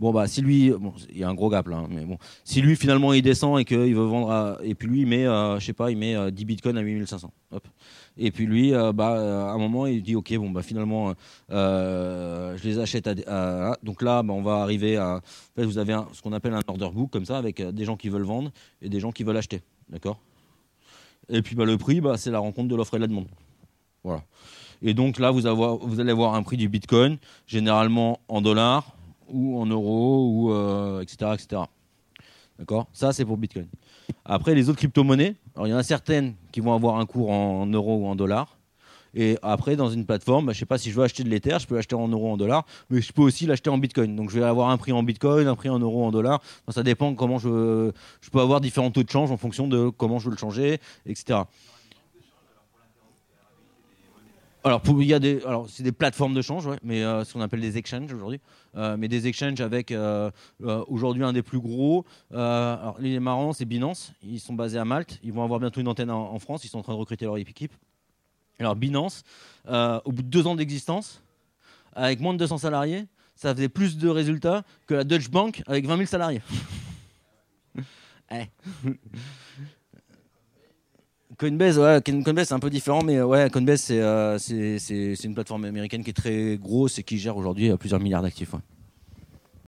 Bon bah si lui, il y a un gros gap là, hein, mais bon, si lui finalement il descend et qu'il veut vendre, et puis lui il met, euh, je sais pas, il met 10 euh, bitcoins à 8500. Hop. Et puis lui, euh, bah à un moment il dit ok bon bah finalement je les achète à, donc là bah, on va arriver à, en fait, vous avez ce qu'on appelle un order book comme ça avec des gens qui veulent vendre et des gens qui veulent acheter, d'accord? Et puis bah le prix, bah c'est la rencontre de l'offre et de la demande. Voilà. Et donc là vous, allez avoir un prix du bitcoin généralement en dollars ou en euros, ou, etc. Euh, etc. D'accord? Ça, c'est pour Bitcoin. Après, les autres crypto-monnaies, il y en a certaines qui vont avoir un cours en, euros ou en dollars. Et après, dans une plateforme, bah, je ne sais pas si je veux acheter de l'Ether, je peux l'acheter en euros en dollars, mais je peux aussi l'acheter en Bitcoin. Donc je vais avoir un prix en Bitcoin, un prix en euros, en dollars. ça dépend comment je, je peux avoir différents taux de change en fonction de comment je veux le changer, etc. Alors, il y a des, alors c'est des plateformes de change, mais euh, ce qu'on appelle des exchanges aujourd'hui. Euh, mais des exchanges avec euh, aujourd'hui un des plus gros. alors, les marrants, c'est Binance. Ils sont basés à Malte. Ils vont avoir bientôt une antenne en, France. Ils sont en train de recruter leur équipe. Alors, Binance, au bout de deux ans d'existence, avec moins de 200 salariés, ça faisait plus de résultats que la Deutsche Bank avec 20 000 salariés. [laughs] Eh. Coinbase, ouais, Coinbase c'est un peu différent, mais ouais, Coinbase c'est euh, une plateforme américaine qui est très grosse et qui gère aujourd'hui euh, plusieurs milliards d'actifs.